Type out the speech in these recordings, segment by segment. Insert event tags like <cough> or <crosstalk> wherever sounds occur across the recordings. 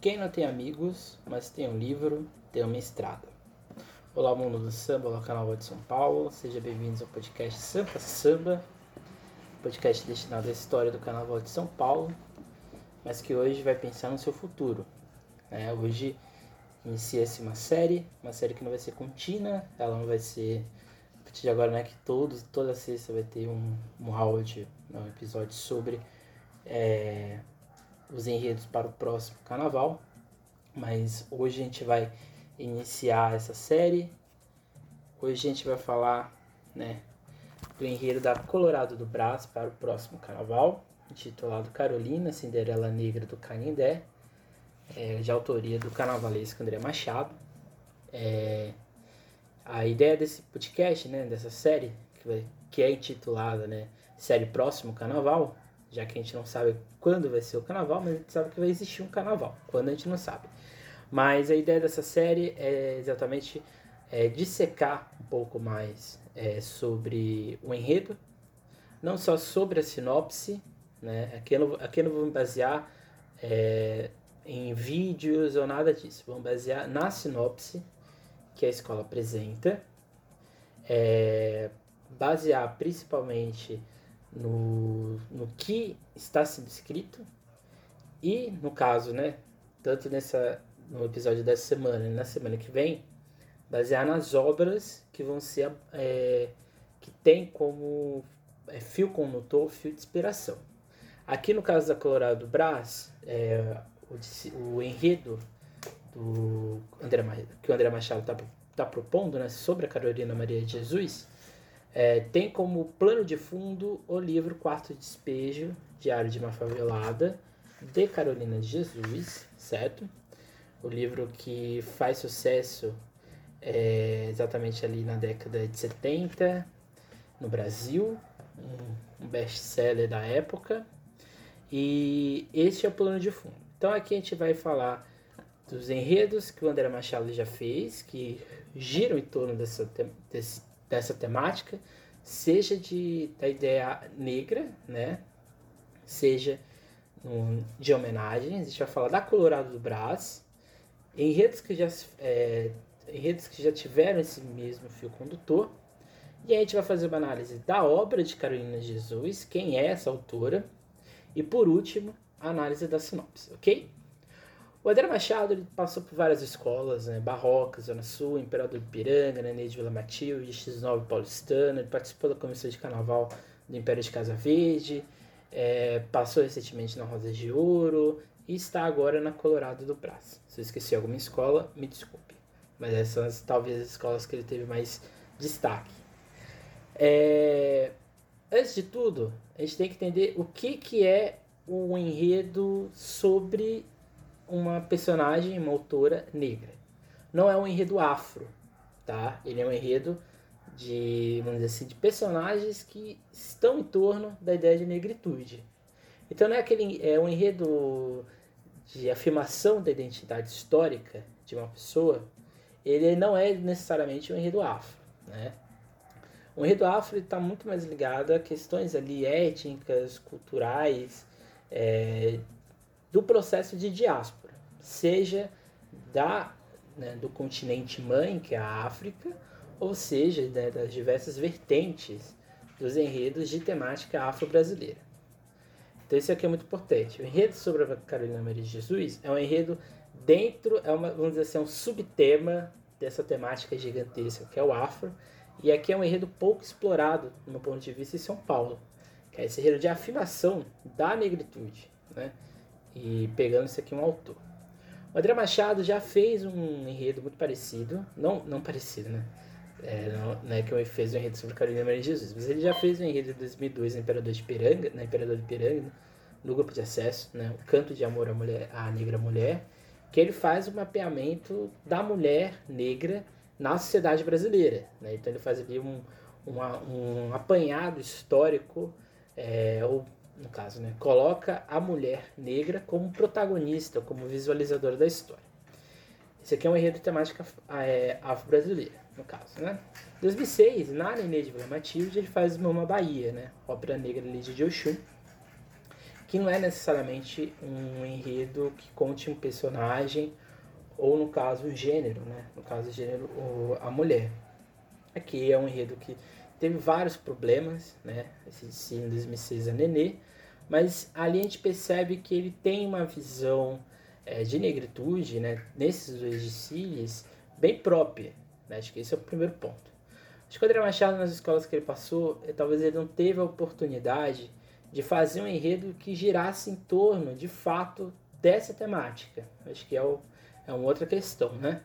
Quem não tem amigos, mas tem um livro, tem uma estrada. Olá, mundo do samba, olá, canal de São Paulo. Sejam bem-vindos ao podcast Sampa Samba, podcast destinado à história do Carnaval de São Paulo, mas que hoje vai pensar no seu futuro. É, hoje inicia-se uma série, uma série que não vai ser contínua, ela não vai ser a partir de agora, né, que todos, toda sexta vai ter um, um áudio, um episódio sobre é, os enredos para o próximo carnaval. Mas hoje a gente vai iniciar essa série. Hoje a gente vai falar né, do enredo da Colorado do Brás para o próximo carnaval, intitulado Carolina, Cinderela Negra do Canindé, é, de autoria do carnavalesco André Machado. É, a ideia desse podcast, né, dessa série, que, que é intitulada né, Série Próximo Carnaval, já que a gente não sabe quando vai ser o carnaval, mas a gente sabe que vai existir um carnaval, quando a gente não sabe. Mas a ideia dessa série é exatamente é, dissecar um pouco mais é, sobre o enredo, não só sobre a sinopse, né? aqui, eu não, aqui eu não vou me basear é, em vídeos ou nada disso, vou me basear na sinopse que a escola apresenta, é, basear principalmente no, no que está sendo escrito e, no caso, né, tanto nessa, no episódio dessa semana e na semana que vem, basear nas obras que vão ser, é, que tem como é, fio condutor, fio de inspiração. Aqui no caso da Colorado Brás, é, o, o, enredo do André, que o André Machado está tá propondo né, sobre a Carolina Maria de Jesus, é, tem como plano de fundo o livro Quarto Despejo, Diário de uma Favelada, de Carolina de Jesus, certo? O livro que faz sucesso é, exatamente ali na década de 70 no Brasil, um, best-seller da época. E este é o plano de fundo. Então aqui a gente vai falar dos enredos que o André Machado já fez, que giram em torno dessa, desse, dessa temática, seja de, da ideia negra, né? seja de homenagens. A gente vai falar da Colorado do Brás, enredos que já, é, enredos que já tiveram esse mesmo fio condutor. E aí a gente vai fazer uma análise da obra de Carolina Jesus, quem é essa autora, e por último, a análise da sinopse, ok? O André Machado ele passou por várias escolas, né? Barroca, Zona Sul, Imperador Piranga, Nenê de Vila Matilde, X9 Paulistano, ele participou da comissão de carnaval do Império de Casa Verde, é, passou recentemente na Rosa de Ouro e está agora na Colorado do Brás. Se eu esqueci alguma escola, me desculpe. Mas essas são as, talvez as escolas que ele teve mais destaque. É, antes de tudo, a gente tem que entender o que, que é o enredo sobre uma personagem, uma autora negra. Não é um enredo afro, tá? Ele é um enredo de, vamos dizer assim, de personagens que estão em torno da ideia de negritude. Então não é aquele é um enredo de afirmação da identidade histórica de uma pessoa, ele não é necessariamente um enredo afro, né? O enredo afro está muito mais ligado a questões ali étnicas, culturais, é, do processo de diáspora, seja da, né, do continente mãe, que é a África, ou seja, né, das diversas vertentes dos enredos de temática afro-brasileira. Então isso aqui é muito importante. O enredo sobre a Carolina Maria de Jesus é um enredo dentro, é uma, vamos dizer assim, é um subtema dessa temática gigantesca que é o afro, e aqui é um enredo pouco explorado, do meu ponto de vista, em São Paulo, que é esse enredo de afirmação da negritude, né? E pegando isso aqui um autor. O André Machado já fez um enredo muito parecido, não, não parecido, né? É, não, não é que ele fez um enredo sobre Carolina Maria de Jesus, mas ele já fez um enredo de 2002 na Imperador de Piranga, na Imperador de Piranga, no grupo de acesso, né? O Canto de Amor à, mulher, à Negra Mulher, que ele faz o mapeamento da mulher negra na sociedade brasileira. Né? Então ele faz ali um, uma, um apanhado histórico, é, ou no caso, né, coloca a mulher negra como protagonista, como visualizadora da história. Esse aqui é um enredo temática é, afro-brasileira, no caso. Né? Em 2006, na Nenê de Vila Matilde, ele faz Mama Bahia, né, ópera negra de Oxum. que não é necessariamente um enredo que conte um personagem ou no caso o gênero, né? No caso o gênero a mulher. Aqui é um enredo que teve vários problemas, né? Esse sim, em 2006 a Nenê, mas ali a gente percebe que ele tem uma visão é, de negritude, né? Nesses dois desfiles bem própria, né? Acho que esse é o primeiro ponto. Acho que o André Machado nas escolas que ele passou, eh, talvez ele não teve a oportunidade de fazer um enredo que girasse em torno, de fato, dessa temática. Acho que é, o, é uma outra questão, né?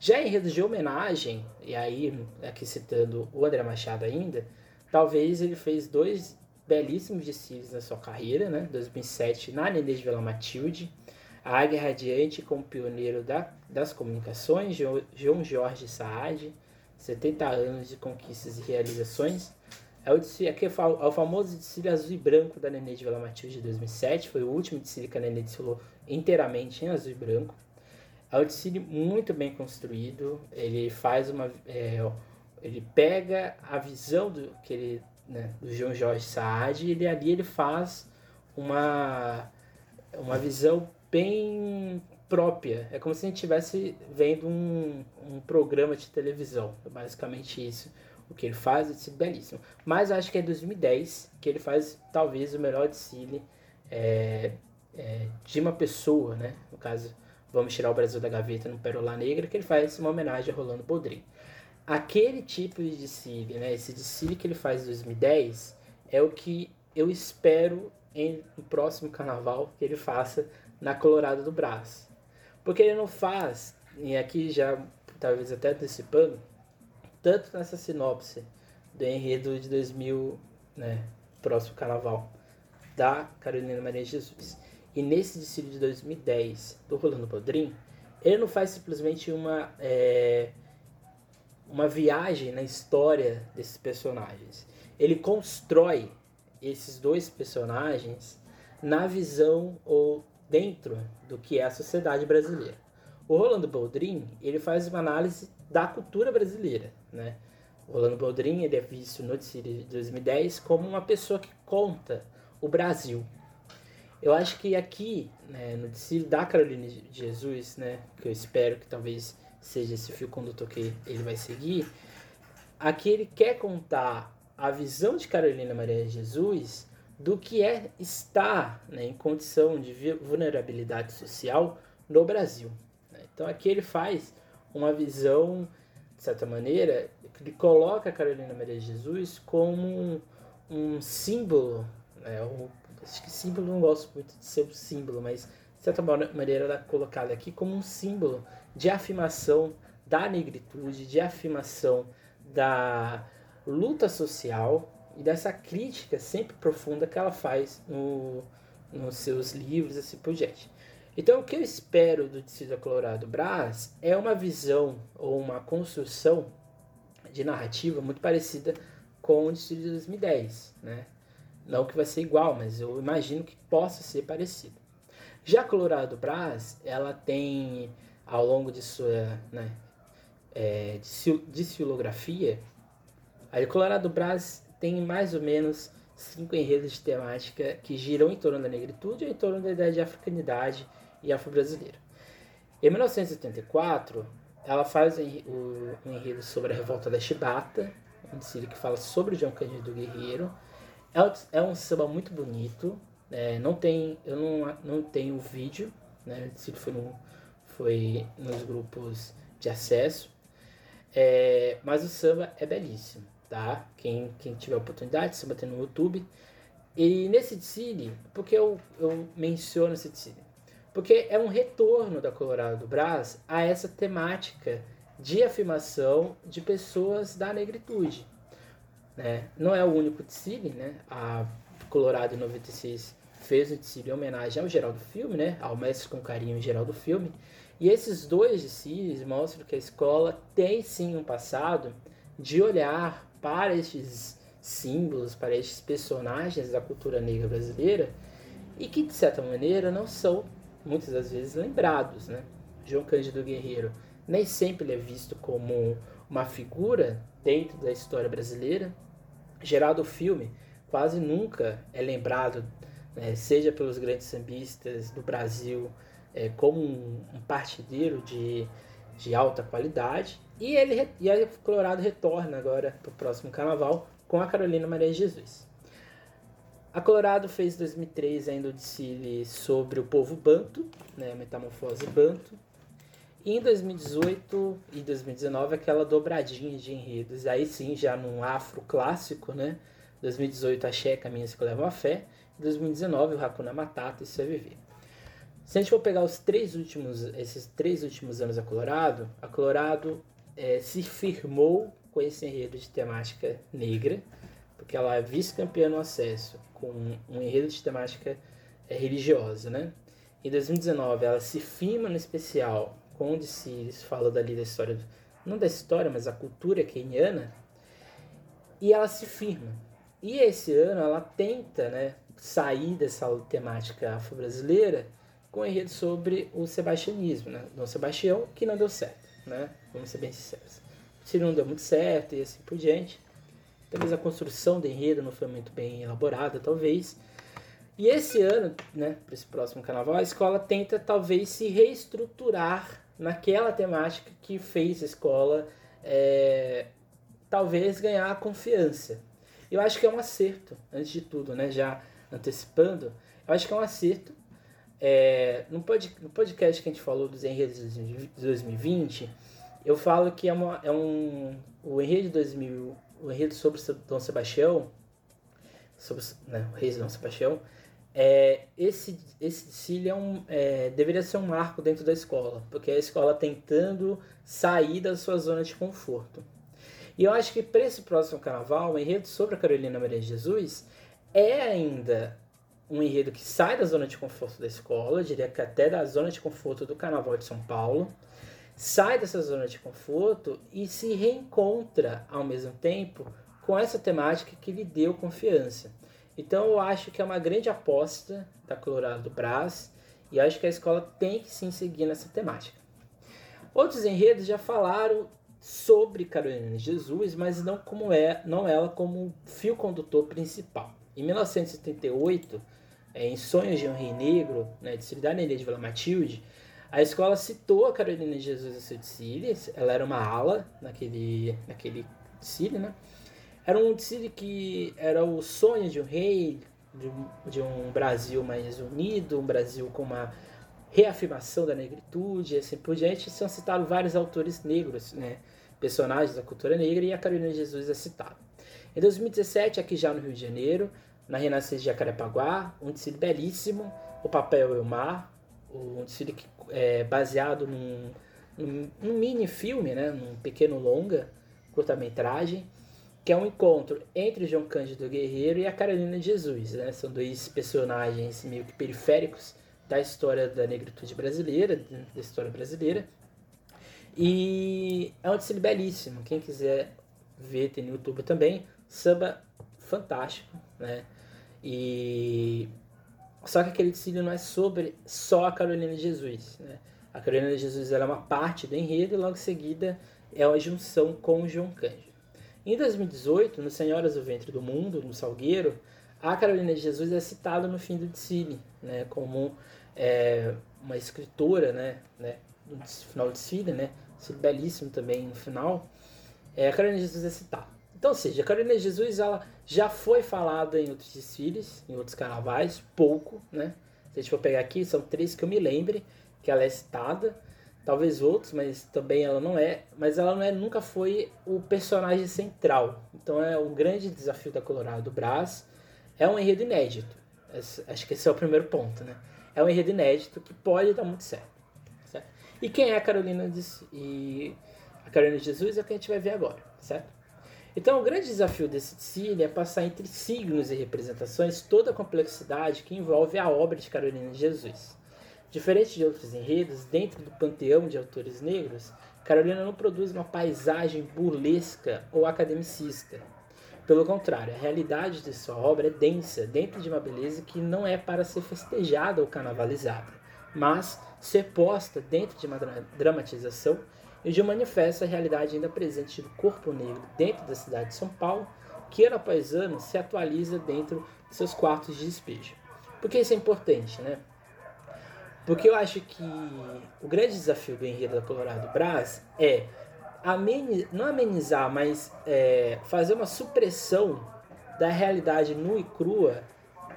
Já enredos de homenagem, e aí aqui citando o André Machado ainda, talvez ele fez dois belíssimos desfiles na sua carreira, né? 2007 na de Vila Matilde, a Águia Radiante como pioneiro da, das comunicações, João Jorge Saad, 70 anos de conquistas e realizações, é o, desfile, aqui é, é o famoso desfile azul e branco da Nenê de Vila Matilde de 2007. Foi o último desfile que a Nenê desfilou inteiramente em azul e branco. Desfile muito bem construído. Ele faz uma. É, ele pega a visão do, que ele, né, do João Jorge Saad e ele, ali ele faz uma, uma visão bem própria. É como se a gente estivesse vendo um, um programa de televisão. É basicamente isso o que ele faz, é belíssimo. Mas acho que é 2010 que ele faz talvez o melhor desfile é, é, de uma pessoa, né? No caso, vamos tirar o Brasil da gaveta no Pérola Negra, que ele faz uma homenagem a Rolando Boldrin. Aquele tipo de desfile, né? Esse desfile que ele faz em 2010 é o que eu espero em, no próximo carnaval que ele faça na Colorado do Brás. Porque ele não faz, e aqui já talvez até antecipando, tanto nessa sinopse do enredo de 2000, né, próximo carnaval, da Carolina Maria Jesus, e nesse desfile de 2010 do Rolando Bodrim, ele não faz simplesmente uma, é, uma viagem na história desses personagens. Ele constrói esses dois personagens na visão ou dentro do que é a sociedade brasileira. O Rolando Boldrin, ele faz uma análise da cultura brasileira, né? O Rolando Boldrin, ele é visto no Desfile de 2010 como uma pessoa que conta o Brasil. Eu acho que aqui, né, no Desfile da Carolina de Jesus, né, que eu espero que talvez seja esse fio condutor que ele vai seguir, aqui ele quer contar a visão de Carolina Maria de Jesus do que é estar né, em condição de vulnerabilidade social no Brasil. Né? Então aqui ele faz uma visão, de certa maneira, que coloca a Carolina Maria de Jesus como um, um símbolo, né? Acho que símbolo não gosto muito de ser um símbolo, mas de certa maneira ela é colocada aqui como um símbolo de afirmação da negritude, de afirmação da luta social e dessa crítica sempre profunda que ela faz no, nos seus livros, assim por diante. Então, o que eu espero do Distrito Colorado Brás é uma visão ou uma construção de narrativa muito parecida com o Distrito de 2010, né? Não que vai ser igual, mas eu imagino que possa ser parecido. Já Colorado Brás, ela tem, ao longo de sua né, é, desfilografia, a Colorado Brás tem mais ou menos cinco enredos de temática que giram em torno da negritude ou em torno da ideia de africanidade e afro-brasileira. Em 1984, ela faz o, enredo sobre a revolta da Chibata, um desfile que fala sobre o João Cândido Guerreiro. É, um samba muito bonito, é, não tem, eu não, não tenho vídeo, né? desfile foi, no, foi nos grupos de acesso, é, mas o samba é belíssimo, tá? Quem, quem tiver oportunidade, samba tem no YouTube. E nesse desfile, porque eu, eu menciono esse desfile? Porque é um retorno da Colorado do Brás a essa temática de afirmação de pessoas da negritude. Né? Não é o único desfile, né? A Colorado em 96 fez o desfile em homenagem ao Geraldo Filme, né? Ao Mestre com Carinho Geraldo Filme. E esses dois desfiles mostram que a escola tem sim um passado de olhar para estes símbolos, para estes personagens da cultura negra brasileira e que de certa maneira não são muitas das vezes lembrados, né? João Cândido Guerreiro nem sempre é visto como uma figura dentro da história brasileira. Geraldo Filme quase nunca é lembrado né, seja pelos grandes sambistas do Brasil, é, como um, um partideiro de, de alta qualidade. E ele e a Colorado retorna agora para o próximo carnaval com a Carolina Maria Jesus. A Colorado fez em 2003 ainda o desfile sobre o povo banto, né, metamorfose banto. Em 2018 e 2019 aquela dobradinha de enredos, aí sim já num afro clássico, né? 2018 a Checa Caminhos que levam a fé, e 2019 o Hakuna Matata e Seu Viver. Se a gente for pegar os três últimos, esses três últimos anos a Colorado, a Colorado é, se firmou com esse enredo de temática negra, porque ela é vice-campeã no acesso com um enredo de temática é, religiosa, né? Em 2019 ela se firma no especial onde se fala dali da história, não da história, mas a cultura keniana, e ela se firma. E esse ano ela tenta né, sair dessa temática afro-brasileira com enredo sobre o sebastianismo, né? Dom Sebastião, que não deu certo, né? Vamos ser bem sinceros. Se não deu muito certo e assim por diante. Talvez a construção do enredo não foi muito bem elaborada, talvez. E esse ano, né, para esse próximo carnaval, a escola tenta talvez se reestruturar naquela temática que fez a escola é, talvez ganhar a confiança. Eu acho que é um acerto, antes de tudo, né, já antecipando, eu acho que é um acerto. É, no, pod, no podcast que a gente falou dos enredos de 2020, eu falo que é, uma, é um, o enredo de 2000, o enredo sobre Dom Sebastião, sobre né, o rei Dom Sebastião, é, esse, esse desfile é um, é, deveria ser um marco dentro da escola, porque é a escola tentando sair da sua zona de conforto. E eu acho que para esse próximo carnaval, o enredo sobre a Carolina Maria de Jesus é ainda um enredo que sai da zona de conforto da escola, diria que até da zona de conforto do Carnaval de São Paulo, sai dessa zona de conforto e se reencontra ao mesmo tempo com essa temática que lhe deu confiança. Então eu acho que é uma grande aposta da Colorado Brás e acho que a escola tem que sim seguir nessa temática. Outros enredos já falaram sobre Carolina de Jesus, mas não como é, não ela como fio condutor principal. Em 1978, é, em Sonhos de um Rei Negro, né, de Cidade de Vila Matilde, a escola citou a Carolina de Jesus a seu desfile, ela era uma ala naquele, naquele desfile, né? Era um desfile que era o sonho de um rei, de um, de um Brasil mais unido, um Brasil com uma reafirmação da negritude, assim por diante. São citados vários autores negros, né? personagens da cultura negra, e a Carolina Jesus é citada. Em 2017, aqui já no Rio de Janeiro, na Renascença de Jacarepaguá, um desfile belíssimo, o Papel e o Mar, um desfile que, é baseado num, num, num mini filme, né? num pequeno longa, curta-metragem, que é um encontro entre João Cândido Guerreiro e a Carolina Jesus. Né? São dois personagens meio que periféricos da história da negritude brasileira, da história brasileira. E é um desfile belíssimo. Quem quiser ver, tem no YouTube também. Samba fantástico, né? E só que aquele desfile não é sobre só a Carolina Jesus, né? A Carolina Jesus é uma parte do enredo e logo em seguida é uma junção com o João Cândido. Em 2018, no Senhoras do Ventre do Mundo, no Salgueiro, a Carolina de Jesus é citada no fim do desfile, né, como é, uma escritora, né, né, no final do desfile, né, desfile belíssimo também no final, é, a Carolina de Jesus é citada. Então, ou seja, a Carolina de Jesus ela já foi falada em outros desfiles, em outros carnavais, pouco, né? Se a gente for pegar aqui, são três que eu me lembre que ela é citada, talvez outros, mas também ela não é, mas ela não é, nunca foi o personagem central. Então é o grande desafio da Colorado Brás, é um enredo inédito. Acho que esse é o primeiro ponto, né? É um enredo inédito que pode dar muito certo. certo? E quem é a Carolina de, e a Carolina de Jesus é o que a gente vai ver agora, certo? Então, o grande desafio desse desfile é passar entre signos e representações toda a complexidade que envolve a obra de Carolina de Jesus. Diferente de outros enredos, dentro do panteão de autores negros, Carolina não produz uma paisagem burlesca ou academicista. Pelo contrário, a realidade de sua obra é densa, dentro de uma beleza que não é para ser festejada ou carnavalizada, mas ser posta dentro de uma dramatização e de um manifesto a realidade ainda presente do corpo negro dentro da cidade de São Paulo, que ano após ano se atualiza dentro de seus quartos de despejo. Por que isso é importante, né? Porque eu acho que o grande desafio do Enredo da Colorado Brás é não amenizar, mas é, fazer uma supressão da realidade nua e crua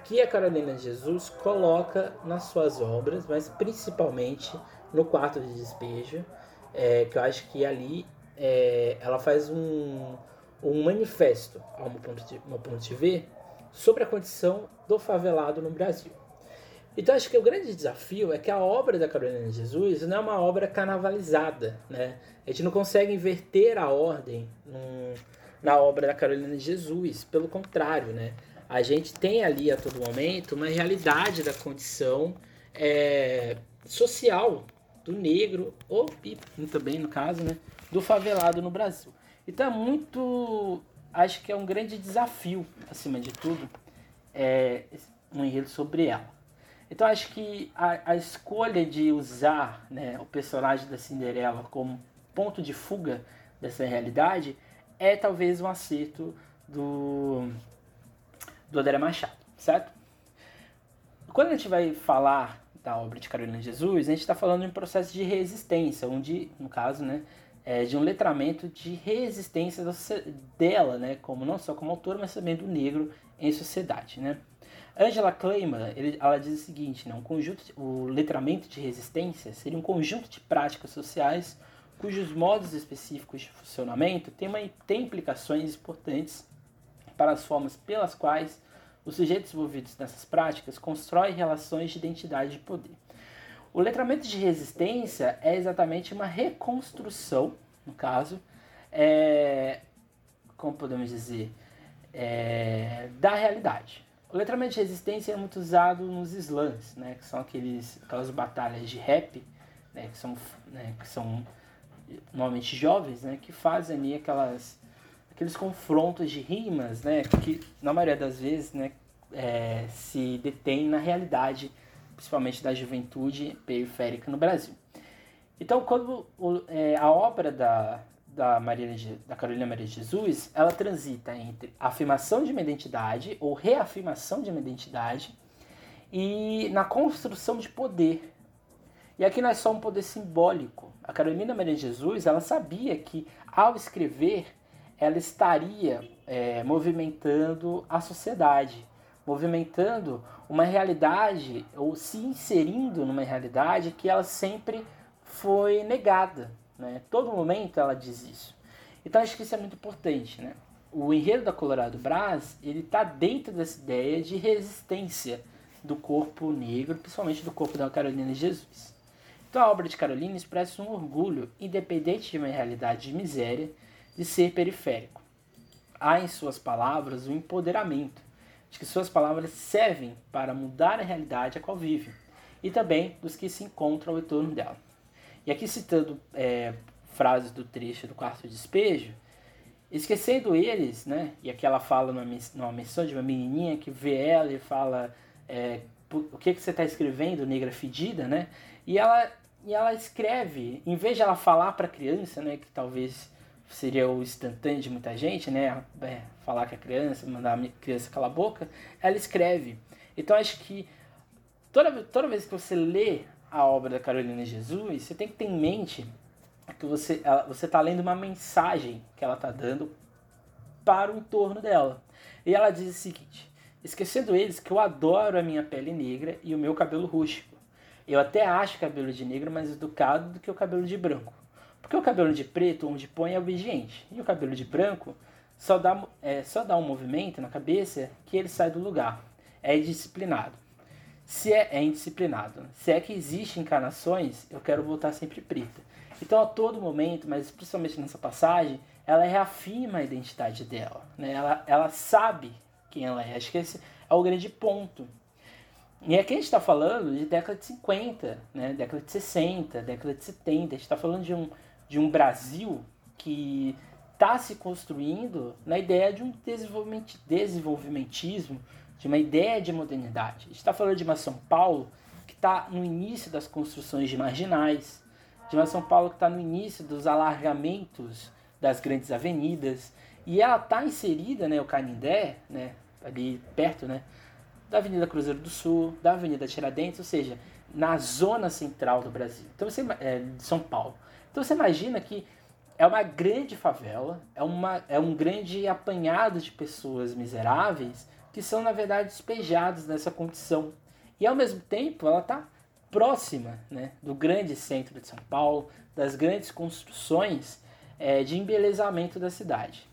que a Carolina Jesus coloca nas suas obras, mas principalmente no quarto de despejo, é, que eu acho que ali é, ela faz um, um manifesto, ao meu ponto, de, meu ponto de ver, sobre a condição do favelado no Brasil. Então acho que o grande desafio é que a obra da Carolina de Jesus não é uma obra carnavalizada, né? A gente não consegue inverter a ordem num, na obra da Carolina de Jesus, pelo contrário, né? A gente tem ali a todo momento uma realidade da condição é, social do negro, ou e também no caso, né, do favelado no Brasil. Então é muito, acho que é um grande desafio, acima de tudo, é, um enredo sobre ela. Então acho que a, a escolha de usar né, o personagem da Cinderela como ponto de fuga dessa realidade é talvez um acerto do, do André Machado, certo? Quando a gente vai falar da obra de Carolina Jesus, a gente está falando de um processo de resistência, onde, no caso, né, é de um letramento de resistência dela, né, como não só como autora, mas também do negro em sociedade, né. Angela Kleiman, ele, ela diz o seguinte, né, um conjunto, o letramento de resistência seria um conjunto de práticas sociais cujos modos específicos de funcionamento têm, uma, têm implicações importantes para as formas pelas quais os sujeitos envolvidos nessas práticas constroem relações de identidade de poder. O letramento de resistência é exatamente uma reconstrução, no caso, é, como podemos dizer, é, da realidade. O letramento de resistência é muito usado nos slams, né, que são aqueles, aquelas batalhas de rap, né, que, são, né, que são normalmente jovens, né, que fazem ali aquelas aqueles confrontos de rimas, né, que na maioria das vezes, né, é, se detém na realidade, principalmente da juventude periférica no Brasil. Então, quando é, a obra da, da, Maria, da Carolina Maria de Jesus, ela transita entre afirmação de uma identidade ou reafirmação de uma identidade e na construção de poder. E aqui não é só um poder simbólico. A Carolina Maria de Jesus, ela sabia que ao escrever ela estaria é, movimentando a sociedade, movimentando uma realidade ou se inserindo numa realidade que ela sempre foi negada. Né? Todo momento ela diz isso. Então acho que isso é muito importante. Né? O enredo da Colorado Brás ele está dentro dessa ideia de resistência do corpo negro, principalmente do corpo da Carolina Jesus. Então a obra de Carolina expressa um orgulho, independente de uma realidade de miséria, de ser periférico. Há em suas palavras o um empoderamento, de que suas palavras servem para mudar a realidade a qual vive, e também dos que se encontram ao entorno dela. E aqui citando é, frases do trecho do quarto despejo, esquecendo eles, né? E aqui ela fala numa, numa menção de uma menininha que vê ela e fala é, o que, que você está escrevendo, negra fedida, né? E ela, e ela escreve, em vez de ela falar para a criança, né? Que talvez seria o instantâneo de muita gente, né? É, falar com a criança, mandar a criança calar a boca, ela escreve. Então acho que toda, toda vez que você lê a obra da Carolina Jesus, você tem que ter em mente que você você está lendo uma mensagem que ela está dando para o entorno dela. E ela diz o seguinte: esquecendo eles que eu adoro a minha pele negra e o meu cabelo rústico. Eu até acho cabelo de negro mais educado do que o cabelo de branco. Porque o cabelo de preto, onde põe, é obediente. E o cabelo de branco só dá, é, só dá um movimento na cabeça que ele sai do lugar. É indisciplinado. Se é, é indisciplinado. Se é que existe encarnações, eu quero voltar sempre preta. Então, a todo momento, mas principalmente nessa passagem, ela reafirma a identidade dela. Né? Ela, ela sabe quem ela é. Acho que esse é o grande ponto. E aqui a gente está falando de década de 50, né? década de 60, década de 70. A gente está falando de um, de um Brasil que está se construindo na ideia de um desenvolvimento, desenvolvimentismo, de uma ideia de modernidade. A gente está falando de uma São Paulo que está no início das construções de marginais, de uma São Paulo que está no início dos alargamentos das grandes avenidas, e ela está inserida, né, o Canindé, né, ali perto, né, da Avenida Cruzeiro do Sul, da Avenida Tiradentes, ou seja, na zona central do Brasil, então você, é, de São Paulo. Então você imagina que é uma grande favela, é, uma, é um grande apanhado de pessoas miseráveis que são, na verdade, despejadas nessa condição. E ao mesmo tempo, ela está próxima né, do grande centro de São Paulo, das grandes construções é, de embelezamento da cidade.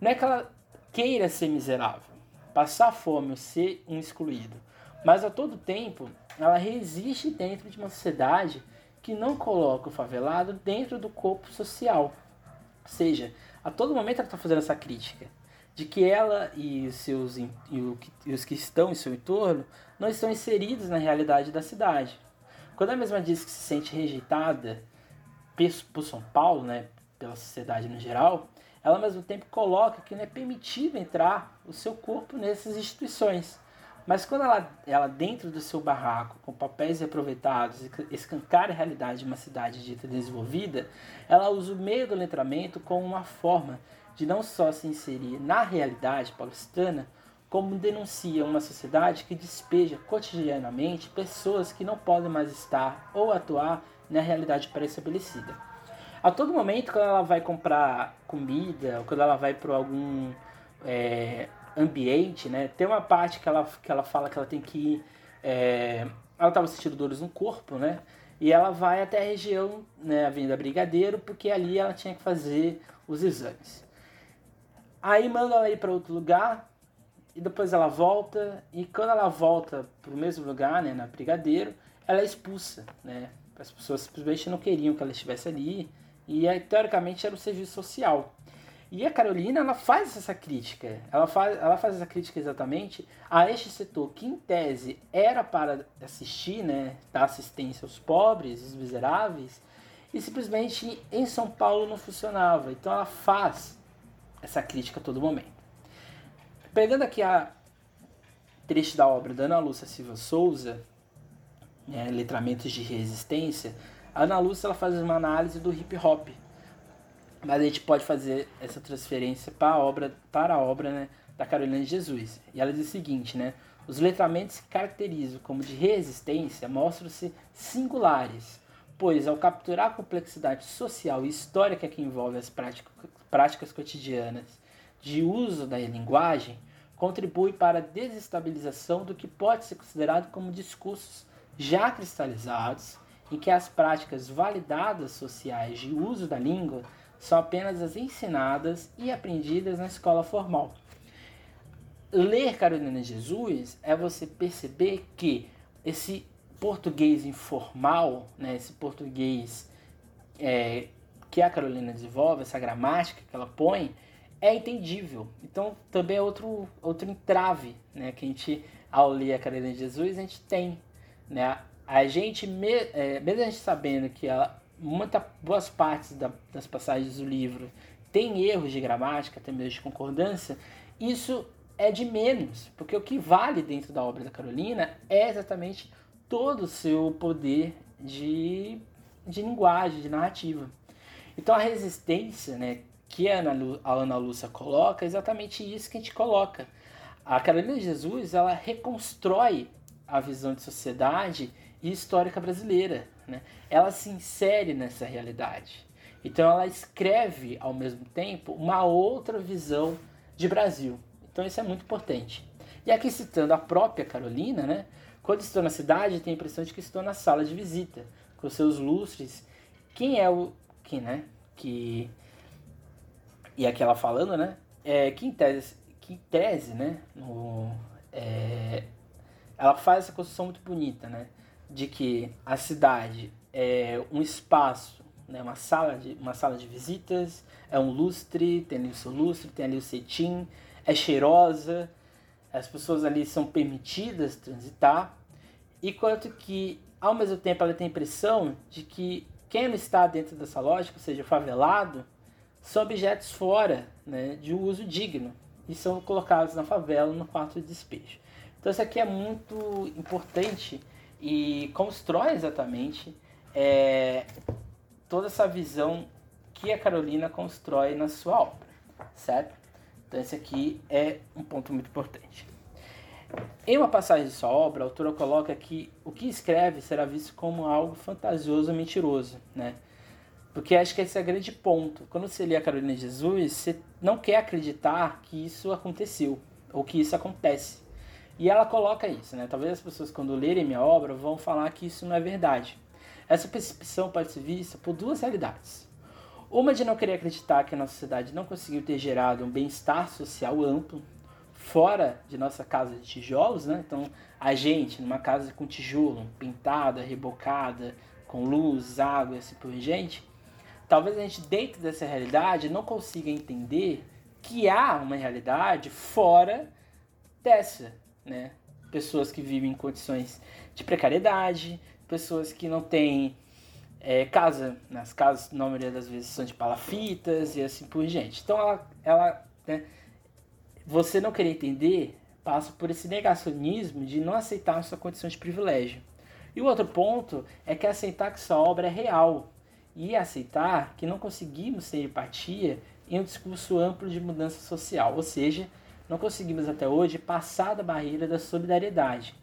Não é que ela queira ser miserável, passar fome ou ser um excluído, mas a todo tempo ela resiste dentro de uma sociedade que não coloca o favelado dentro do corpo social. Ou seja, a todo momento ela está fazendo essa crítica de que ela e seus, e, os que estão em seu entorno não estão inseridos na realidade da cidade. Quando ela mesma diz que se sente rejeitada por São Paulo, né, pela sociedade no geral, ela ao mesmo tempo coloca que não é permitido entrar o seu corpo nessas instituições. Mas quando ela, ela dentro do seu barraco, com papéis reaproveitados, escancara a realidade de uma cidade dita desenvolvida, ela usa o meio do letramento como uma forma de não só se inserir na realidade paulistana, como denuncia uma sociedade que despeja cotidianamente pessoas que não podem mais estar ou atuar na realidade pré-estabelecida. A todo momento, quando ela vai comprar comida, ou quando ela vai para algum é, ambiente, né, tem uma parte que ela, que ela fala que ela tem que ir. É, ela estava sentindo dores no corpo, né? E ela vai até a região, né, Avenida Brigadeiro, porque ali ela tinha que fazer os exames. Aí manda ela ir para outro lugar, e depois ela volta, e quando ela volta para o mesmo lugar, né, na Brigadeiro, ela é expulsa, né? As pessoas simplesmente não queriam que ela estivesse ali, e teoricamente era um serviço social. E a Carolina ela faz essa crítica, ela faz, ela faz essa crítica exatamente a este setor que em tese era para assistir, né, dar assistência aos pobres, os miseráveis, e simplesmente em São Paulo não funcionava. Então ela faz essa crítica a todo momento. Pegando aqui a trecho da obra da Ana Lúcia Silva Souza, né, Letramentos de Resistência, a Ana Lúcia ela faz uma análise do hip hop, mas a gente pode fazer essa transferência para a obra, para a obra né, da Carolina de Jesus. E ela diz o seguinte, né? Os letramentos que caracterizam como de resistência mostram-se singulares, pois ao capturar a complexidade social e histórica que envolve as práticas, práticas cotidianas de uso da linguagem, contribui para a desestabilização do que pode ser considerado como discursos já cristalizados, em que as práticas validadas sociais de uso da língua são apenas as ensinadas e aprendidas na escola formal. Ler Carolina Jesus é você perceber que esse português informal, né, esse português é, que a Carolina desenvolve, essa gramática que ela põe, é entendível. Então também é outro, outro entrave né, que a gente, ao ler a Carolina de Jesus, a gente tem. Né? A gente, é, mesmo a gente sabendo que ela muitas boas partes da, das passagens do livro tem erros de gramática, tem erros de concordância, isso é de menos, porque o que vale dentro da obra da Carolina é exatamente todo o seu poder de, de linguagem, de narrativa. Então a resistência né, que a Ana, Lu, a Ana Lúcia coloca é exatamente isso que a gente coloca. A Carolina Jesus ela reconstrói a visão de sociedade e histórica brasileira. Né? Ela se insere nessa realidade. Então ela escreve ao mesmo tempo uma outra visão de Brasil. Então isso é muito importante. E aqui citando a própria Carolina, né? quando estou na cidade, tenho a impressão de que estou na sala de visita, com seus lustres. Quem é o. Quem, né? Que. E aqui ela falando, né? É, que em tese, que em tese né? No, é, ela faz essa construção muito bonita, né? de que a cidade é um espaço, né, uma, sala de, uma sala de visitas, é um lustre, tem ali o seu lustre, tem ali o cetim, é cheirosa, as pessoas ali são permitidas transitar, e quanto que, ao mesmo tempo, ela tem a impressão de que quem não está dentro dessa lógica, ou seja, favelado, são objetos fora né, de uso digno e são colocados na favela no quarto de despejo. Então isso aqui é muito importante e constrói exatamente é, toda essa visão que a Carolina constrói na sua obra, certo? Então esse aqui é um ponto muito importante. Em uma passagem de sua obra, a autora coloca que o que escreve será visto como algo fantasioso ou mentiroso, né? Porque acho que esse é o grande ponto. Quando você lê a Carolina de Jesus, você não quer acreditar que isso aconteceu, ou que isso acontece. E ela coloca isso, né? Talvez as pessoas, quando lerem minha obra, vão falar que isso não é verdade. Essa percepção pode ser vista por duas realidades. Uma de não querer acreditar que a nossa sociedade não conseguiu ter gerado um bem-estar social amplo, fora de nossa casa de tijolos, né? Então, a gente, numa casa com tijolo, pintada, rebocada, com luz, água e assim por diante, talvez a gente, dentro dessa realidade, não consiga entender que há uma realidade fora dessa, né? Pessoas que vivem em condições de precariedade, pessoas que não têm é, casa, nas casas, na maioria das vezes, são de palafitas e assim por diante. Então, ela, ela né, você não querer entender passa por esse negacionismo de não aceitar sua condição de privilégio. E o outro ponto é que aceitar que sua obra é real e aceitar que não conseguimos ter empatia em um discurso amplo de mudança social, ou seja, não conseguimos até hoje passar da barreira da solidariedade.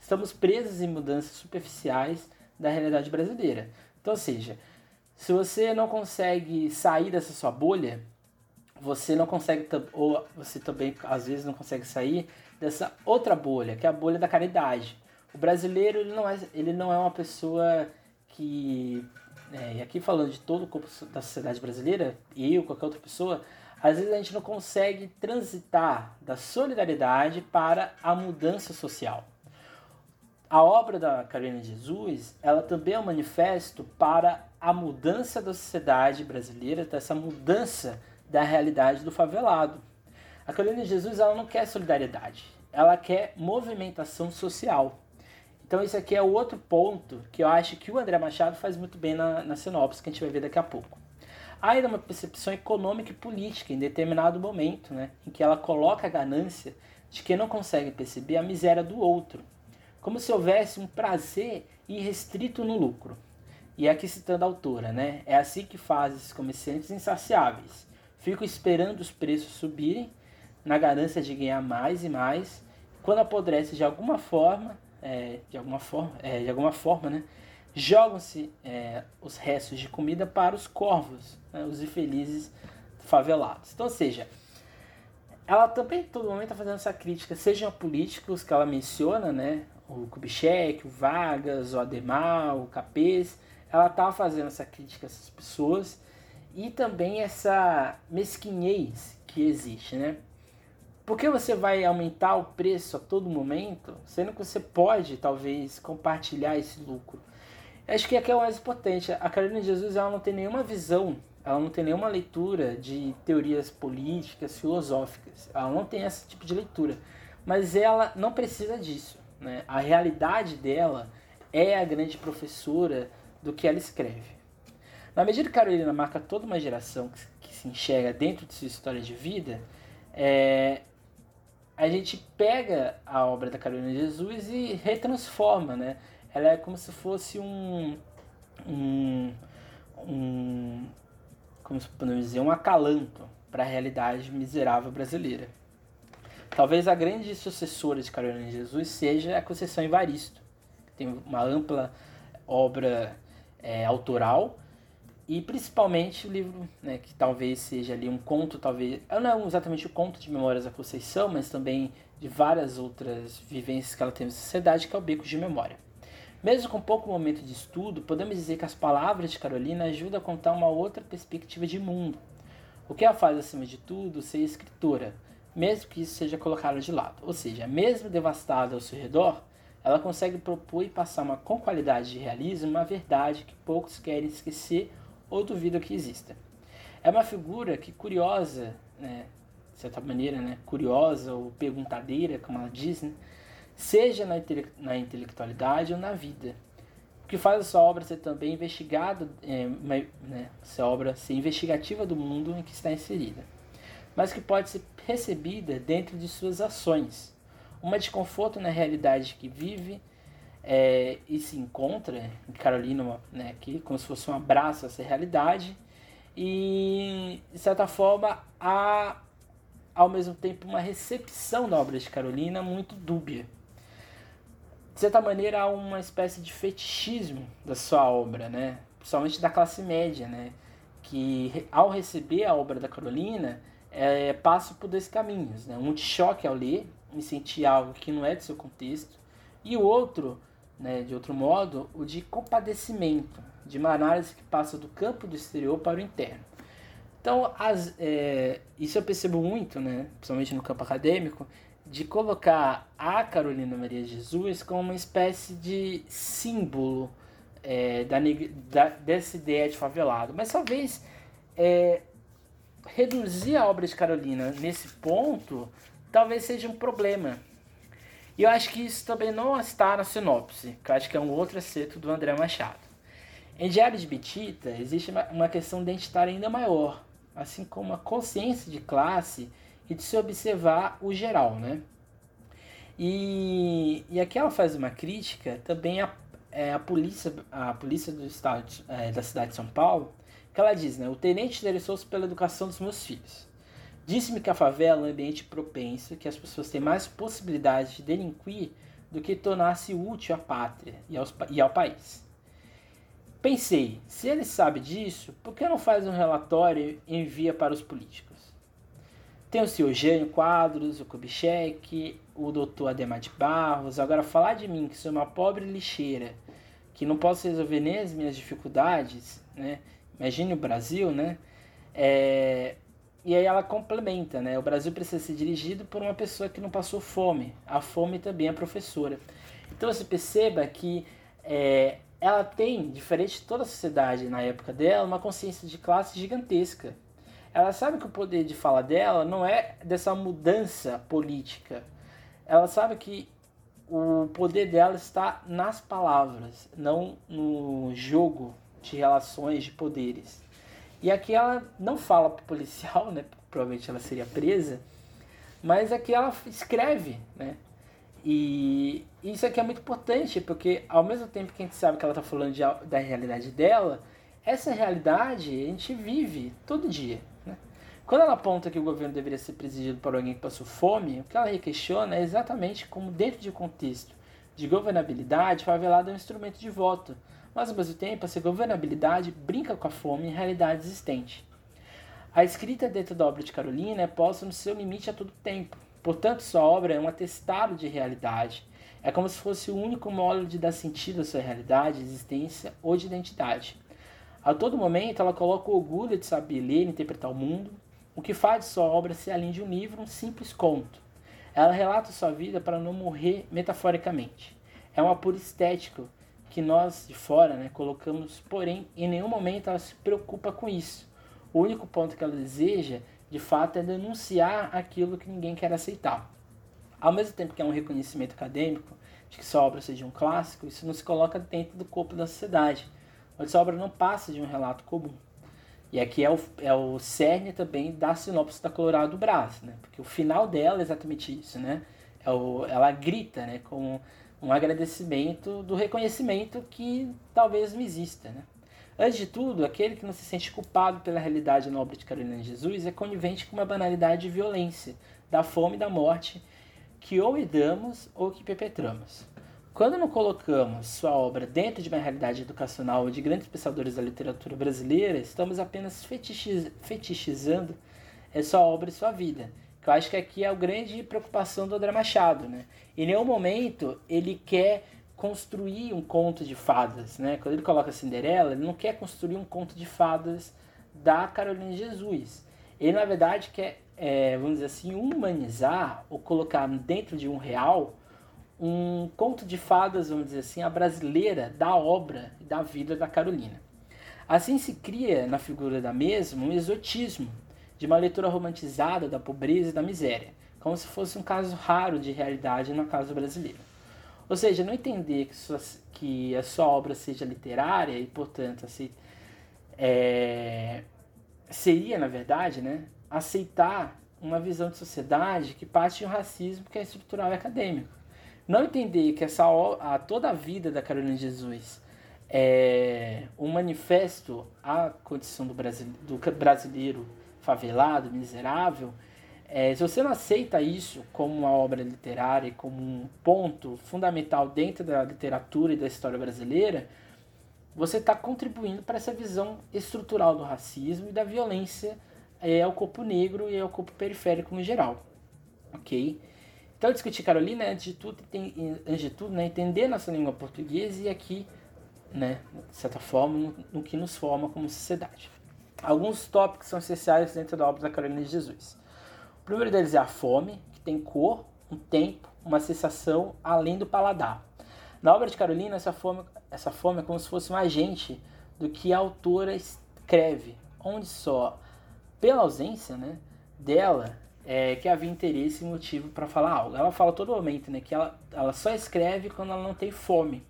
Estamos presos em mudanças superficiais da realidade brasileira. Então, ou seja, se você não consegue sair dessa sua bolha, você não consegue, ou você também às vezes não consegue sair dessa outra bolha, que é a bolha da caridade. O brasileiro ele não é, ele não é uma pessoa que é, e aqui falando de todo o corpo da sociedade brasileira, eu, qualquer outra pessoa, às vezes a gente não consegue transitar da solidariedade para a mudança social. A obra da Carolina Jesus, ela também é um manifesto para a mudança da sociedade brasileira, dessa mudança da realidade do favelado. A Carolina Jesus, ela não quer solidariedade, ela quer movimentação social. Então esse aqui é o outro ponto que eu acho que o André Machado faz muito bem na, na sinopse, que a gente vai ver daqui a pouco. Há ainda uma percepção econômica e política em determinado momento, né, em que ela coloca a ganância de quem não consegue perceber a miséria do outro, como se houvesse um prazer irrestrito no lucro. E aqui citando a autora, né, é assim que faz esses comerciantes insaciáveis. Ficam esperando os preços subirem, na ganância de ganhar mais e mais, quando apodrece de alguma forma é, de alguma forma, é, de alguma forma, né, jogam-se é, os restos de comida para os corvos, né, os infelizes favelados. Então, ou seja, ela também todo momento está fazendo essa crítica, sejam políticos que ela menciona, né, o Kubitschek, o Vargas, o Ademar, o Capês, ela está fazendo essa crítica a essas pessoas e também essa mesquinhez que existe, né? Por que você vai aumentar o preço a todo momento, sendo que você pode, talvez, compartilhar esse lucro? Acho que aqui é o mais importante. A Carolina Jesus ela não tem nenhuma visão, ela não tem nenhuma leitura de teorias políticas, filosóficas. Ela não tem esse tipo de leitura. Mas ela não precisa disso. Né? A realidade dela é a grande professora do que ela escreve. Na medida que Carolina marca toda uma geração que, se enxerga dentro de sua história de vida, é, a gente pega a obra da Carolina Jesus e retransforma, né? Ela é como se fosse um, um, um como podemos dizer, um acalanto para a realidade miserável brasileira. Talvez a grande sucessora de Carolina Jesus seja a Conceição Evaristo, que tem uma ampla obra é, autoral e principalmente o livro, né, que talvez seja ali um conto, talvez, não é exatamente o conto de Memórias da Conceição, mas também de várias outras vivências que ela tem na sociedade, que é o Beco de Memória. Mesmo com pouco momento de estudo, podemos dizer que as palavras de Carolina ajudam a contar uma outra perspectiva de mundo. O que a faz, acima de tudo, ser escritora, mesmo que isso seja colocado de lado. Ou seja, mesmo devastada ao seu redor, ela consegue propor e passar uma, com qualidade de realismo uma verdade que poucos querem esquecer ou duvido que exista. É uma figura que curiosa, né, de certa maneira, né, curiosa ou perguntadeira, como ela diz, né, seja na, intele na intelectualidade ou na vida. O que faz a sua obra ser também investigada, é, né, essa obra ser investigativa do mundo em que está inserida, mas que pode ser recebida dentro de suas ações. Uma de conforto na realidade que vive, é, e se encontra em Carolina, né, aqui, como se fosse um abraço a essa realidade, e de certa forma a, ao mesmo tempo, uma recepção da obra de Carolina muito dúbia. De certa maneira, há uma espécie de fetichismo da sua obra, né? principalmente da classe média, né? que ao receber a obra da Carolina, é, passa por dois caminhos. Né? Um de choque ao ler, em sentir algo que não é do seu contexto, e o outro, né, de outro modo, o de compadecimento, de uma análise que passa do campo do exterior para o interno. Então, as, é, isso eu percebo muito, né, principalmente no campo acadêmico, de colocar a Carolina Maria Jesus como uma espécie de símbolo é, da, da, dessa ideia de favelado. Mas talvez é, reduzir a obra de Carolina nesse ponto talvez seja um problema. E eu acho que isso também não está na sinopse, que eu acho que é um outro acerto do André Machado. Em Diário de Betita existe uma questão identitária ainda maior, assim como a consciência de classe e de se observar o geral, né? E, e aqui ela faz uma crítica também à, é, à polícia, à polícia do estado, é, da cidade de São Paulo, que ela diz, né? O tenente interessou-se pela educação dos meus filhos. Disse-me que a favela é um ambiente propenso, que as pessoas têm mais possibilidade de delinquir do que tornar-se útil à pátria e, aos, e ao país. Pensei, se ele sabe disso, por que não faz um relatório e envia para os políticos? Tem o senhor Jânio Quadros, o Kubitschek, o doutor Ademar de Barros. Agora, falar de mim, que sou uma pobre lixeira, que não posso resolver nem as minhas dificuldades, né? Imagine o Brasil, né? É... E aí ela complementa, né? O Brasil precisa ser dirigido por uma pessoa que não passou fome. A fome também é professora. Então você perceba que é, ela tem, diferente de toda a sociedade na época dela, uma consciência de classe gigantesca. Ela sabe que o poder de fala dela não é dessa mudança política. Ela sabe que o poder dela está nas palavras, não no jogo de relações de poderes. E aqui ela não fala para o policial, né? Provavelmente ela seria presa, mas aqui ela escreve, né? E isso aqui é muito importante, porque ao mesmo tempo que a gente sabe que ela está falando de, da realidade dela, essa realidade a gente vive todo dia. Né? Quando ela aponta que o governo deveria ser presidido por alguém que passou fome, o que ela questiona é exatamente como, dentro de contexto de governabilidade, favelado é um instrumento de voto, mas ao mesmo tempo essa governabilidade brinca com a fome em realidade existente. A escrita dentro da obra de Carolina é posta no seu limite a todo tempo. Portanto, sua obra é um atestado de realidade. É como se fosse o único modo de dar sentido à sua realidade, existência ou de identidade. A todo momento, ela coloca o orgulho de saber ler e interpretar o mundo, o que faz de sua obra ser além de um livro, um simples conto. Ela relata sua vida para não morrer metaforicamente. É um apuro estético que nós de fora né, colocamos, porém, em nenhum momento ela se preocupa com isso. O único ponto que ela deseja, de fato, é denunciar aquilo que ninguém quer aceitar. Ao mesmo tempo que é um reconhecimento acadêmico de que sua obra seja um clássico, isso não se coloca dentro do corpo da sociedade, onde sua obra não passa de um relato comum. E aqui é o, é o cerne também da sinopse da Colorado do Brás, né? porque o final dela é exatamente isso, né? É o, ela grita né, com um agradecimento do reconhecimento que talvez não exista. Né? Antes de tudo, aquele que não se sente culpado pela realidade nobre de Carolina Jesus é conivente com uma banalidade de violência, da fome e da morte que ou herdamos ou que perpetramos. Quando não colocamos sua obra dentro de uma realidade educacional de grandes pensadores da literatura brasileira, estamos apenas fetichiz fetichizando sua obra e sua vida, eu acho que aqui é a grande preocupação do André Machado, né? Em nenhum momento ele quer construir um conto de fadas, né? Quando ele coloca Cinderela, ele não quer construir um conto de fadas da Carolina Jesus. Ele, na verdade, quer, é, vamos dizer assim, humanizar ou colocar dentro de um real um conto de fadas, vamos dizer assim, a brasileira da obra e da vida da Carolina. Assim se cria na figura da mesma um exotismo, de uma leitura romantizada da pobreza e da miséria, como se fosse um caso raro de realidade no caso brasileiro. Ou seja, não entender que, sua, que a sua obra seja literária e, portanto, assim, é, seria, na verdade, né, aceitar uma visão de sociedade que parte de um racismo que é estrutural e acadêmico. Não entender que essa a, toda a vida da Carolina Jesus é um manifesto à condição do, Brasil, do brasileiro favelado, miserável, É, se você não aceita isso como uma obra literária, como um ponto fundamental dentro da literatura e da história brasileira, você está contribuindo para essa visão estrutural do racismo e da violência é, ao corpo negro e ao corpo periférico no geral. Ok? Então, discutir Carolina, antes de tudo, tem, antes de tudo né, entender nossa língua portuguesa e aqui, né, de certa forma, no, no que nos forma como sociedade. Alguns tópicos são essenciais dentro da obra da Carolina de Jesus. O primeiro deles é a fome, que tem cor, um tempo, uma sensação além do paladar. Na obra de Carolina, essa fome, essa fome é como se fosse um agente do que a autora escreve, onde só pela ausência né, dela é, que havia interesse e motivo para falar algo. Ela fala todo momento né, que ela, ela só escreve quando ela não tem fome.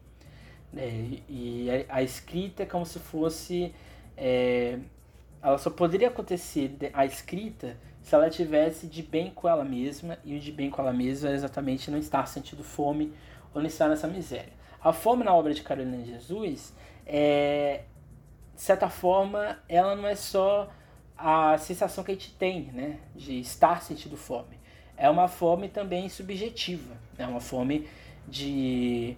Né, e a, a, escrita é como se fosse. É, ela só poderia acontecer a escrita se ela tivesse de bem com ela mesma, e o de bem com ela mesma é exatamente não estar sentindo fome ou não estar nessa miséria. A fome na obra de Carolina Jesus, é, de certa forma, ela não é só a sensação que a gente tem né, de estar sentindo fome. É uma fome também subjetiva, é uma fome de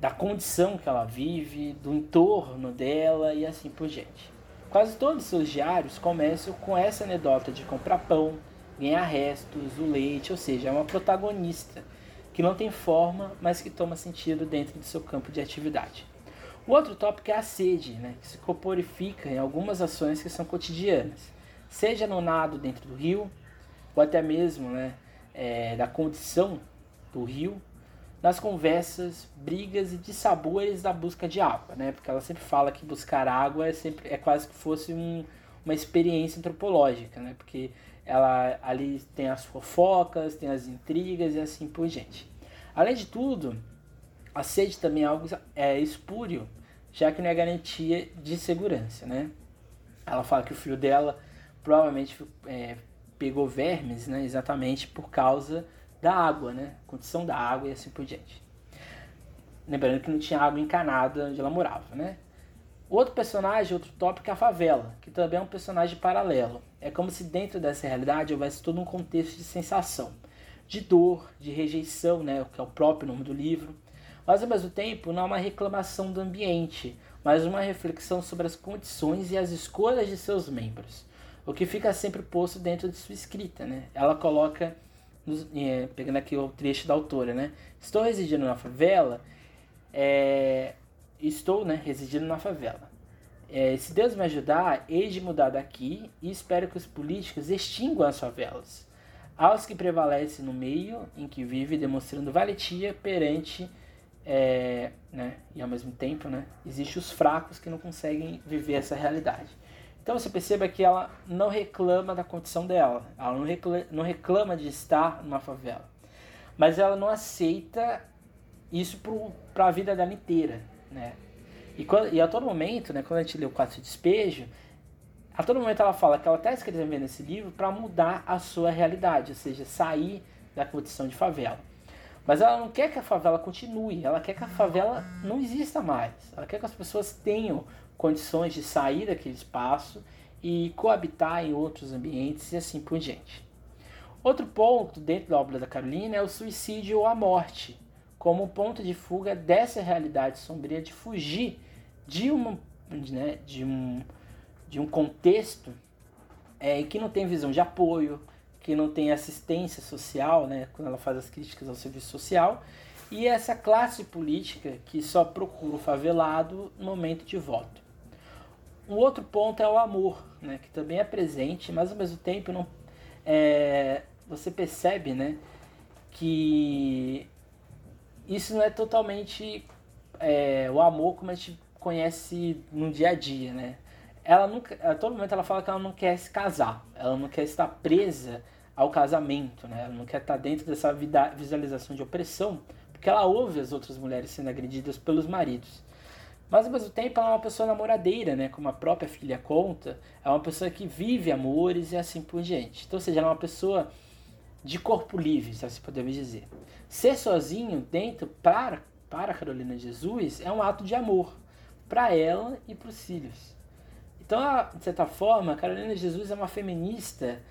da condição que ela vive, do entorno dela e assim por diante. Quase todos os seus diários começam com essa anedota de comprar pão, ganhar restos, o leite, ou seja, é uma protagonista que não tem forma, mas que toma sentido dentro do seu campo de atividade. O outro tópico é a sede, né, que se corporifica em algumas ações que são cotidianas, seja no nado dentro do rio, ou até mesmo né, é, da condição do rio, nas conversas, brigas e dissabores da busca de água, né? Porque ela sempre fala que buscar água é sempre é quase que fosse um, uma experiência antropológica, né? Porque ela ali tem as fofocas, tem as intrigas e assim por diante. Além de tudo, a sede também é algo é, espúrio já que não é garantia de segurança, né? Ela fala que o filho dela provavelmente é, pegou vermes, né? Exatamente por causa da água, né? Condição da água e assim por diante. Lembrando que não tinha água encanada onde ela morava, né? Outro personagem, outro tópico é a favela, que também é um personagem paralelo. É como se dentro dessa realidade houvesse todo um contexto de sensação, de dor, de rejeição, né? Que é o próprio nome do livro mas ao mesmo tempo não é uma reclamação do ambiente, mas uma reflexão sobre as condições e as escolhas de seus membros, o que fica sempre posto dentro de sua escrita. Né? Ela coloca, é, pegando aqui o trecho da autora, né? estou residindo na favela, é, estou né, residindo na favela. É, se Deus me ajudar, hei de mudar daqui e espero que os políticos extinguam as favelas. Aos que prevalecem no meio em que vive, demonstrando valentia perante é, né, e ao mesmo tempo, né, existem os fracos que não conseguem viver essa realidade. Então você perceba que ela não reclama da condição dela, ela não reclama, não reclama de estar numa favela, mas ela não aceita isso para a vida dela inteira, né? E, quando, e a todo momento, né, quando a gente lê o quadro de despejo, a todo momento ela fala que ela está escrevendo esse livro para mudar a sua realidade, ou seja, sair da condição de favela. Mas ela não quer que a favela continue, ela quer que a favela não exista mais. Ela quer que as pessoas tenham condições de sair daquele espaço e coabitar em outros ambientes e assim por diante. Outro ponto dentro da obra da Carolina é o suicídio ou a morte, como ponto de fuga dessa realidade sombria de fugir de, uma, né, de, um, de um contexto é, que não tem visão de apoio, que não tem assistência social, né, quando ela faz as críticas ao serviço social, e essa classe política que só procura o favelado no momento de voto. Um outro ponto é o amor, né, que também é presente, mas ao mesmo tempo não, é, você percebe né, que isso não é totalmente é, o amor como a gente conhece no dia a dia, né? ela nunca, a todo momento ela fala que ela não quer se casar, ela não quer estar presa ao casamento, né? Ela não quer estar dentro dessa vida, visualização de opressão, porque ela ouve as outras mulheres sendo agredidas pelos maridos. Mas ao mesmo tempo ela é uma pessoa namoradeira, né? Como a própria filha conta, é uma pessoa que vive amores e assim por diante. Então, ou seja, ela é uma pessoa de corpo livre, se assim podemos dizer. Ser sozinho dentro para para Carolina Jesus é um ato de amor para ela e para os filhos. Então, de certa forma, Carolina Jesus é uma feminista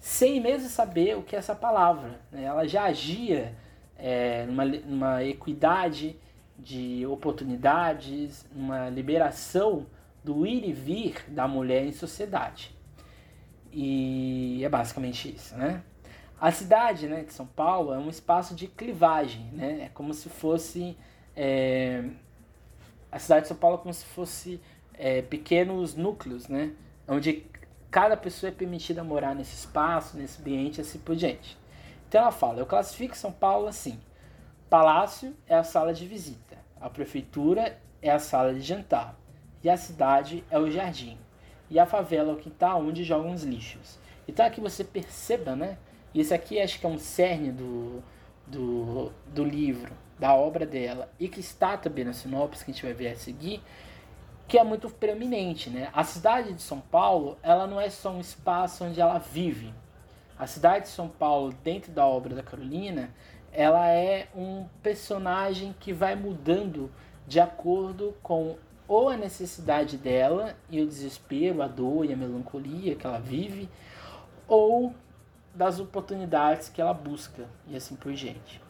sem mesmo saber o que é essa palavra. Né? Ela já agia é, numa, numa equidade de oportunidades, numa liberação do ir e vir da mulher em sociedade. E é basicamente isso, né? A cidade né, de São Paulo é um espaço de clivagem, né? É como se fosse... É, a cidade de São Paulo é como se fosse é, pequenos núcleos, né? Onde cada pessoa é permitida morar nesse espaço, nesse ambiente, assim por diante. Então ela fala, eu classifico São Paulo assim, palácio é a sala de visita, a prefeitura é a sala de jantar, e a cidade é o jardim, e a favela é o quintal onde jogam os lixos. Então aqui você perceba, né? Esse aqui acho que é um cerne do, do, do livro, da obra dela, e que está também na sinopse que a gente vai ver a seguir, que é muito preeminente, né? A cidade de São Paulo, ela não é só um espaço onde ela vive. A cidade de São Paulo, dentro da obra da Carolina, ela é um personagem que vai mudando de acordo com ou a necessidade dela e o desespero, a dor e a melancolia que ela vive, ou das oportunidades que ela busca e assim por diante.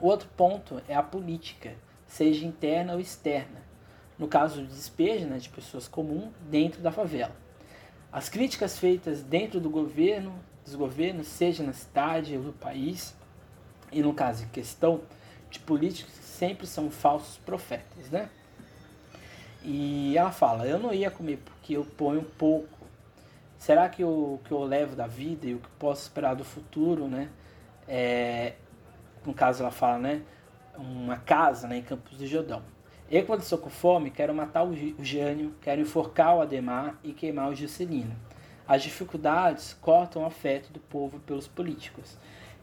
O outro ponto é a política, seja interna ou externa no caso do despejo né, de pessoas comuns dentro da favela. As críticas feitas dentro do governo, dos governos, seja na cidade ou no país, e no caso em questão de políticos, sempre são falsos profetas, né? E ela fala, eu não ia comer porque eu ponho pouco. Será que o que eu levo da vida e o que posso esperar do futuro, né? É, no caso ela fala, né? Uma casa né, em Campos do Jordão. Eu, quando estou com fome, quero matar o Jânio, quero enforcar o Ademar e queimar o Juscelino. As dificuldades cortam o afeto do povo pelos políticos.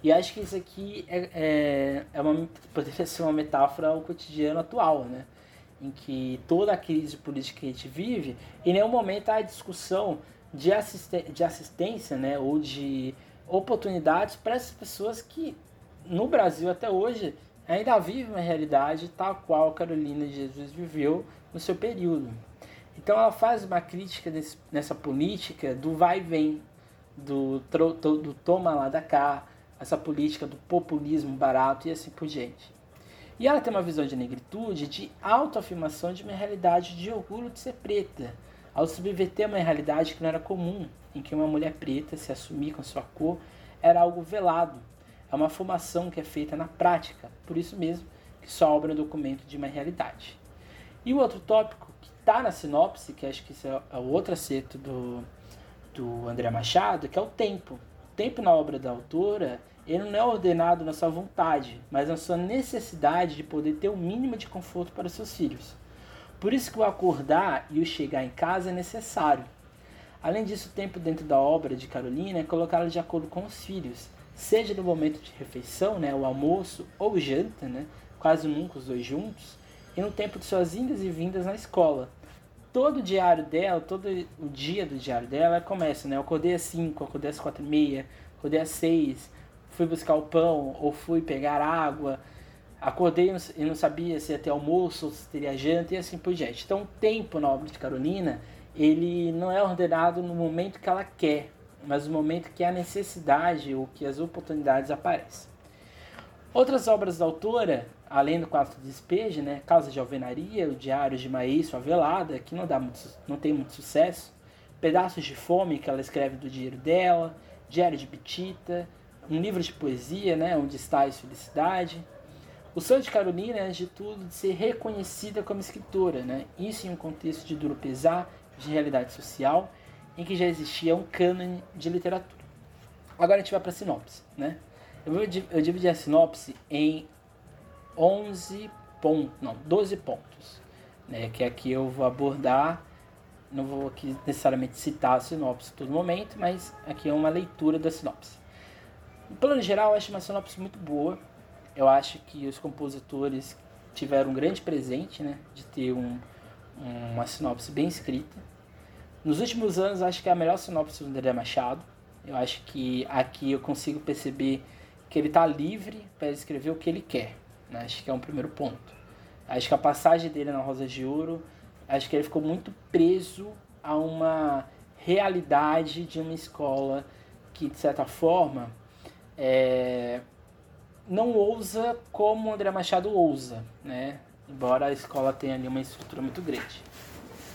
E acho que isso aqui é, é, é uma, poderia ser uma metáfora ao cotidiano atual, né? Em que toda a crise política que a gente vive, em nenhum momento há discussão de, assisten de assistência, né? Ou de oportunidades para essas pessoas que, no Brasil até hoje, ainda vive uma realidade tal qual Carolina de Jesus viveu no seu período. Então ela faz uma crítica desse, nessa política do vai e vem, do, do toma lá da cá, essa política do populismo barato e assim por diante. E ela tem uma visão de negritude, de autoafirmação de uma realidade de orgulho de ser preta, ao subverter uma realidade que não era comum, em que uma mulher preta se assumir com sua cor era algo velado, é uma formação que é feita na prática, por isso mesmo que só obra é um documento de uma realidade. E o outro tópico que está na sinopse, que acho que esse é o outro acerto do, do André Machado, que é o tempo. O tempo na obra da autora, ele não é ordenado na sua vontade, mas na sua necessidade de poder ter o mínimo de conforto para seus filhos. Por isso que o acordar e o chegar em casa é necessário. Além disso, o tempo dentro da obra de Carolina é colocá-la de acordo com os filhos, seja no momento de refeição, né, o almoço ou janta, né, quase nunca os dois juntos, e no tempo de suas indas e vindas na escola. Todo o diário dela, todo o dia do diário dela começa, né? Eu acordei às 5, acordei às 4 e meia, acordei às 6, fui buscar o pão ou fui pegar água, acordei e não sabia se ia ter almoço ou se teria janta e assim por diante. Então o tempo na obra de Carolina, ele não é ordenado no momento que ela quer, mas no momento que a necessidade ou que as oportunidades aparecem. Outras obras da autora, além do Quarto de Despejo, né, Causa de Alvenaria, o Diário de Maíz Favelada, que não, dá muito, não tem muito sucesso, Pedaços de Fome, que ela escreve do dinheiro dela, Diário de Petita, um livro de poesia, né, Onde Está a Felicidade. O sonho de Carolina é, de tudo, de ser reconhecida como escritora, né? isso em um contexto de duro pesar, de realidade social, em que já existia um cânone de literatura. Agora a gente vai para a sinopse, né? Eu, vou, eu dividi a sinopse em 11 pontos, não, 12 pontos, né? Que aqui eu vou abordar, não vou aqui necessariamente citar a sinopse todo momento, mas aqui é uma leitura da sinopse. No plano geral, eu acho uma sinopse muito boa. Eu acho que os compositores tiveram um grande presente, né? De ter um, uma sinopse bem escrita nos últimos anos, acho que é a melhor sinopse do André Machado. Eu acho que aqui eu consigo perceber que ele está livre para escrever o que ele quer. Né? Acho que é um primeiro ponto. Acho que a passagem dele na Rosa de Ouro, acho que ele ficou muito preso a uma realidade de uma escola que, de certa forma, é, não ousa como o André Machado ousa, né? embora a escola tenha ali uma estrutura muito grande.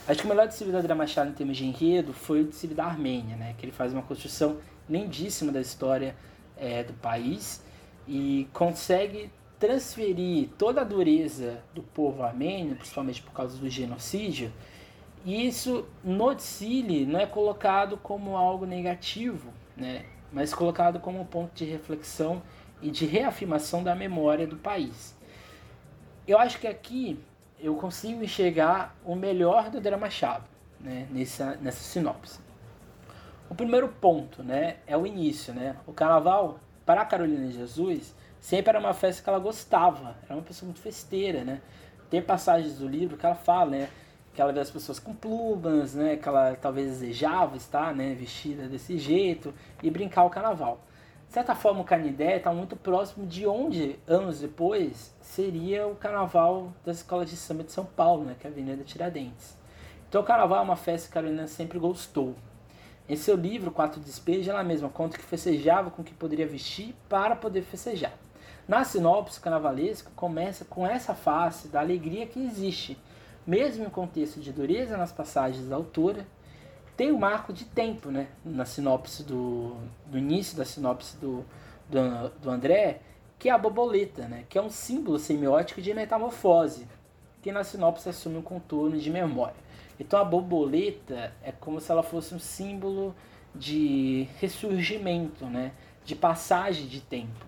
Acho que o melhor discípulo do André Machado em termos de enredo foi o discípulo da Armênia, né? que ele faz uma construção lindíssima da história é, do país e consegue transferir toda a dureza do povo armênio, principalmente por causa do genocídio, e isso no Dicile não é colocado como algo negativo, né? Mas colocado como um ponto de reflexão e de reafirmação da memória do país. Eu acho que aqui eu consigo enxergar o melhor do André Machado né? nessa, nessa sinopse. O primeiro ponto né, é o início. Né? O carnaval, para Carolina Jesus, sempre era uma festa que ela gostava, era uma pessoa muito festeira. Né? Tem passagens do livro que ela fala, né? Que ela vê as pessoas com plumas, né, que ela talvez desejava estar, né, vestida desse jeito e brincar o carnaval. De certa forma, o Canidé está muito próximo de onde, anos depois, seria o carnaval das escolas de samba de São Paulo, né, que é a Avenida Tiradentes. Então, o carnaval é uma festa que a Carolina sempre gostou. Em seu livro, Quatro Despejos, ela mesma conta que festejava com o que poderia vestir para poder festejar. Na sinopse, o carnavalesco começa com essa face da alegria que existe mesmo em contexto de dureza nas passagens da autora, tem o um marco de tempo, né? Na sinopse do, do início da sinopse do, do, do André, que é a borboleta, né? Que é um símbolo semiótico de metamorfose, que na sinopse assume um contorno de memória. Então a borboleta é como se ela fosse um símbolo de ressurgimento, né? De passagem de tempo.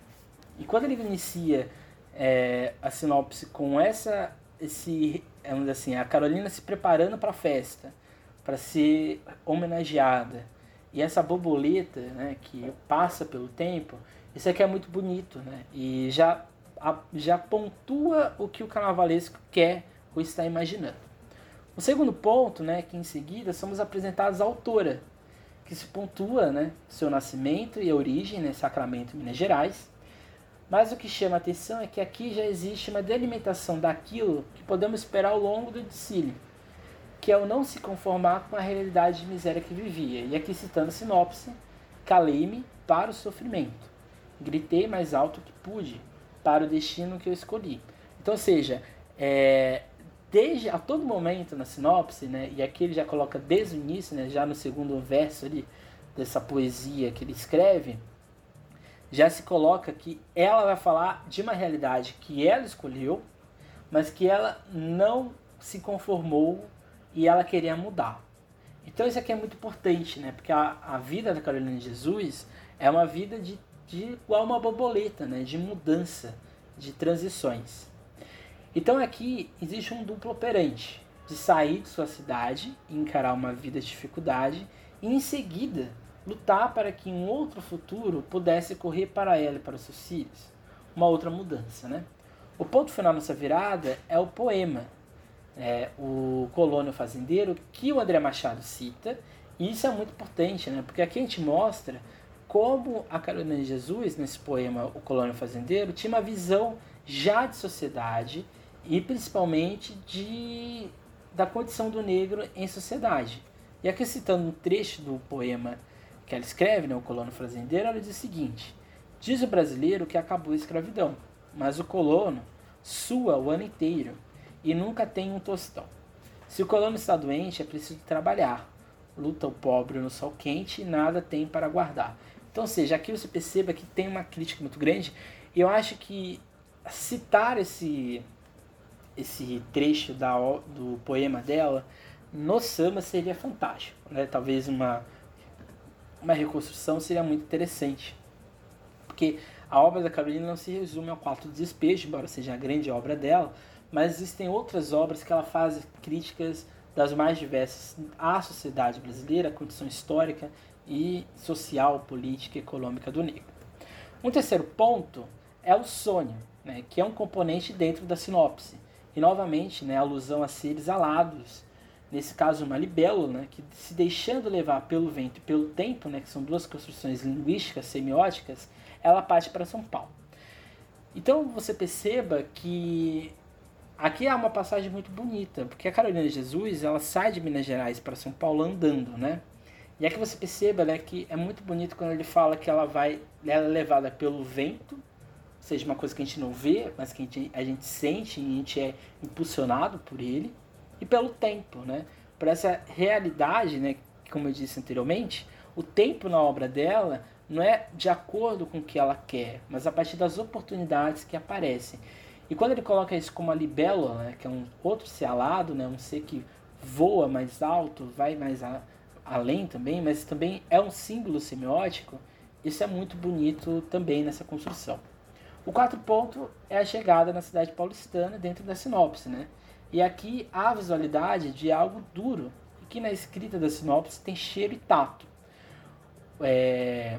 E quando ele inicia é, a sinopse com essa esse dizer assim, a Carolina se preparando para a festa, para ser homenageada. E essa borboleta, né, que passa pelo tempo, isso aqui é muito bonito, né? E já, já pontua o que o carnavalesco quer ou está imaginando. O segundo ponto, né, que em seguida somos apresentados a autora, que se pontua, né, seu nascimento e origem, né, Sacramento, Minas Gerais, mas o que chama a atenção é que aqui já existe uma delimitação daquilo que podemos esperar ao longo do discílio, que é o não se conformar com a realidade de miséria que vivia. E aqui citando a sinopse, calei-me para o sofrimento, gritei mais alto que pude para o destino que eu escolhi. Então, ou seja, é, desde a todo momento na sinopse, né, e aqui ele já coloca desde o início, né, já no segundo verso ali, dessa poesia que ele escreve, já se coloca que ela vai falar de uma realidade que ela escolheu, mas que ela não se conformou e ela queria mudar. Então isso aqui é muito importante, né? Porque a, a vida da Carolina de Jesus é uma vida de, de igual uma borboleta, né? De mudança, de transições. Então aqui existe um duplo operante de sair de sua cidade encarar uma vida de dificuldade e em seguida lutar para que um outro futuro pudesse correr para ela e para os seus filhos. Uma outra mudança, né? O ponto final nessa virada é o poema, é, o Colônia Fazendeiro, que o André Machado cita, e isso é muito importante, né? Porque aqui a gente mostra como a Carolina de Jesus, nesse poema O Colônia Fazendeiro, tinha uma visão já de sociedade e principalmente de, da condição do negro em sociedade. E aqui citando um trecho do poema que ela escreve, né, o colono fazendeiro, ela diz o seguinte: Diz o brasileiro que acabou a escravidão, mas o colono sua o ano inteiro e nunca tem um tostão. Se o colono está doente, é preciso trabalhar. Luta o pobre no sol quente e nada tem para guardar. Então, ou seja, aqui você perceba que tem uma crítica muito grande. E eu acho que citar esse, esse trecho da, do poema dela no samba seria fantástico. Né? Talvez uma uma reconstrução seria muito interessante. Porque a obra da Carolina não se resume ao quatro despejos, embora seja a grande obra dela, mas existem outras obras que ela faz críticas das mais diversas à sociedade brasileira, à condição histórica e social, política e econômica do negro. Um terceiro ponto é o sonho, né, que é um componente dentro da sinopse. E novamente, né, alusão a seres alados nesse caso uma libelo, né, que se deixando levar pelo vento e pelo tempo, né, que são duas construções linguísticas semióticas, ela parte para São Paulo. Então você perceba que aqui há uma passagem muito bonita, porque a Carolina Jesus ela sai de Minas Gerais para São Paulo andando, né? E é que você perceba né, que é muito bonito quando ele fala que ela vai, ela é levada pelo vento, seja uma coisa que a gente não vê, mas que a gente, a gente sente e a gente é impulsionado por ele, e pelo tempo, né? Por essa realidade, né? Como eu disse anteriormente, o tempo na obra dela não é de acordo com o que ela quer, mas a partir das oportunidades que aparecem. E quando ele coloca isso como a libélula, né, que é um outro ser alado, né, um ser que voa mais alto, vai mais a, além também, mas também é um símbolo semiótico, isso é muito bonito também nessa construção. O quarto ponto é a chegada na cidade paulistana dentro da sinopse, né? E aqui há a visualidade de algo duro, que na escrita da sinopse tem cheiro e tato. É...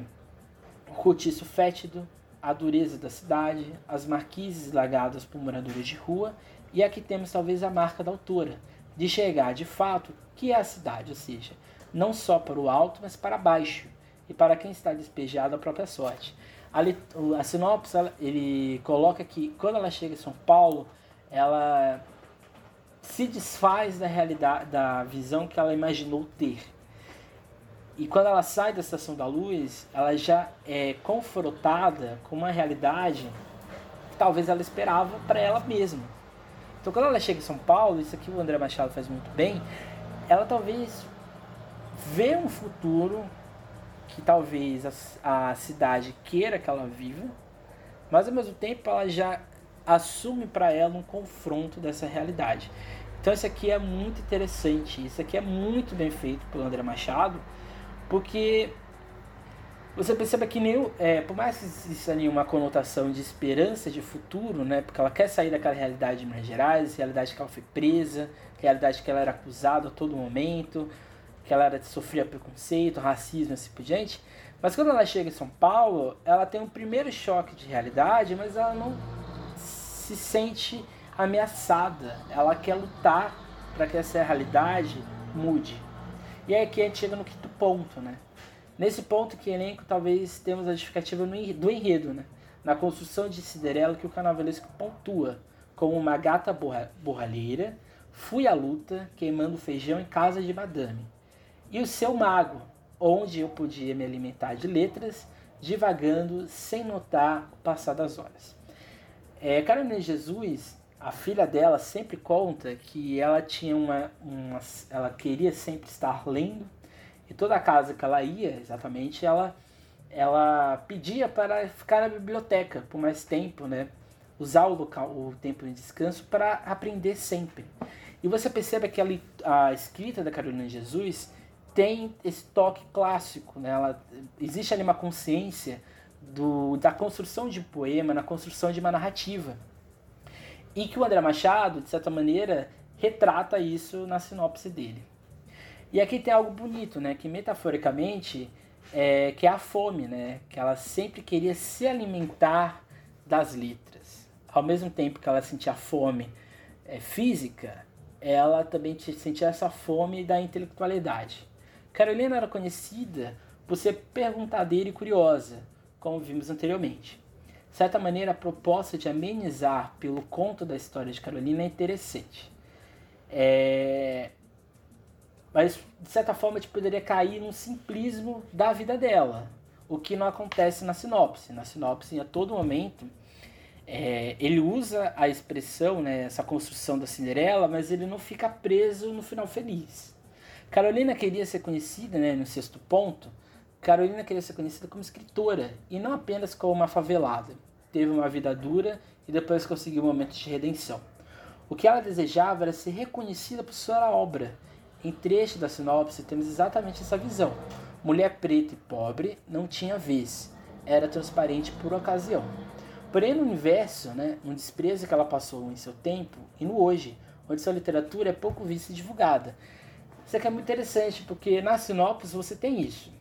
O cortiço fétido, a dureza da cidade, as marquises lagadas por moradores de rua, e aqui temos talvez a marca da autora, de chegar de fato que é a cidade, ou seja, não só para o alto, mas para baixo, e para quem está despejado a própria sorte. Ali, a sinopse, ele coloca que quando ela chega em São Paulo, ela se desfaz da realidade, da visão que ela imaginou ter. E quando ela sai da Estação da Luz, ela já é confrontada com uma realidade que talvez ela esperava para ela mesma. Então, quando ela chega em São Paulo, isso aqui o André Machado faz muito bem, ela talvez vê um futuro que talvez a, a cidade queira que ela viva, mas ao mesmo tempo ela já assume para ela um confronto dessa realidade. Então isso aqui é muito interessante, isso aqui é muito bem feito pelo André Machado, porque você percebe que nem, é, por mais que exista ali uma conotação de esperança de futuro, né, porque ela quer sair daquela realidade de Minas Gerais, realidade que ela foi presa, realidade que ela era acusada a todo momento, que ela era, sofria preconceito, racismo, assim por diante. Mas quando ela chega em São Paulo, ela tem um primeiro choque de realidade, mas ela não se sente ameaçada. Ela quer lutar para que essa realidade mude. E é aqui a gente chega no quinto ponto, né? Nesse ponto que elenco talvez temos a justificativa do enredo, né? Na construção de Cinderela que o carnavalesco pontua como uma gata borra, borralheira, fui à luta queimando feijão em casa de madame e o seu mago, onde eu podia me alimentar de letras, divagando sem notar o passar das horas. É, Carolina Jesus, a filha dela, sempre conta que ela tinha uma, uma, ela queria sempre estar lendo e toda a casa que ela ia, exatamente, ela ela pedia para ficar na biblioteca por mais tempo, né? Usar o local, o tempo de descanso para aprender sempre. E você percebe que a, a escrita da Carolina Jesus tem esse toque clássico, né? Ela, existe ali uma consciência do, da construção de poema, na construção de uma narrativa. E que o André Machado, de certa maneira, retrata isso na sinopse dele. E aqui tem algo bonito, né? Que metaforicamente é, que é a fome, né? Que ela sempre queria se alimentar das letras. Ao mesmo tempo que ela sentia fome é, física, ela também sentia essa fome da intelectualidade. Carolina era conhecida por ser perguntadeira e curiosa, como vimos anteriormente. De certa maneira, a proposta de amenizar pelo conto da história de Carolina é interessante. É... Mas, de certa forma, a gente poderia cair num simplismo da vida dela, o que não acontece na sinopse. Na sinopse, a todo momento, é... ele usa a expressão, né, essa construção da Cinderela, mas ele não fica preso no final feliz. Carolina queria ser conhecida, né, no sexto ponto, Carolina queria ser conhecida como escritora e não apenas como uma favelada. Teve uma vida dura e depois conseguiu momentos de redenção. O que ela desejava era ser reconhecida por sua obra. Em trecho da sinopse temos exatamente essa visão. Mulher preta e pobre não tinha vez, era transparente por ocasião. Porém, no universo, né, um desprezo que ela passou em seu tempo e no hoje, onde sua literatura é pouco vista e divulgada, isso aqui é muito interessante, porque na sinopse você tem isso.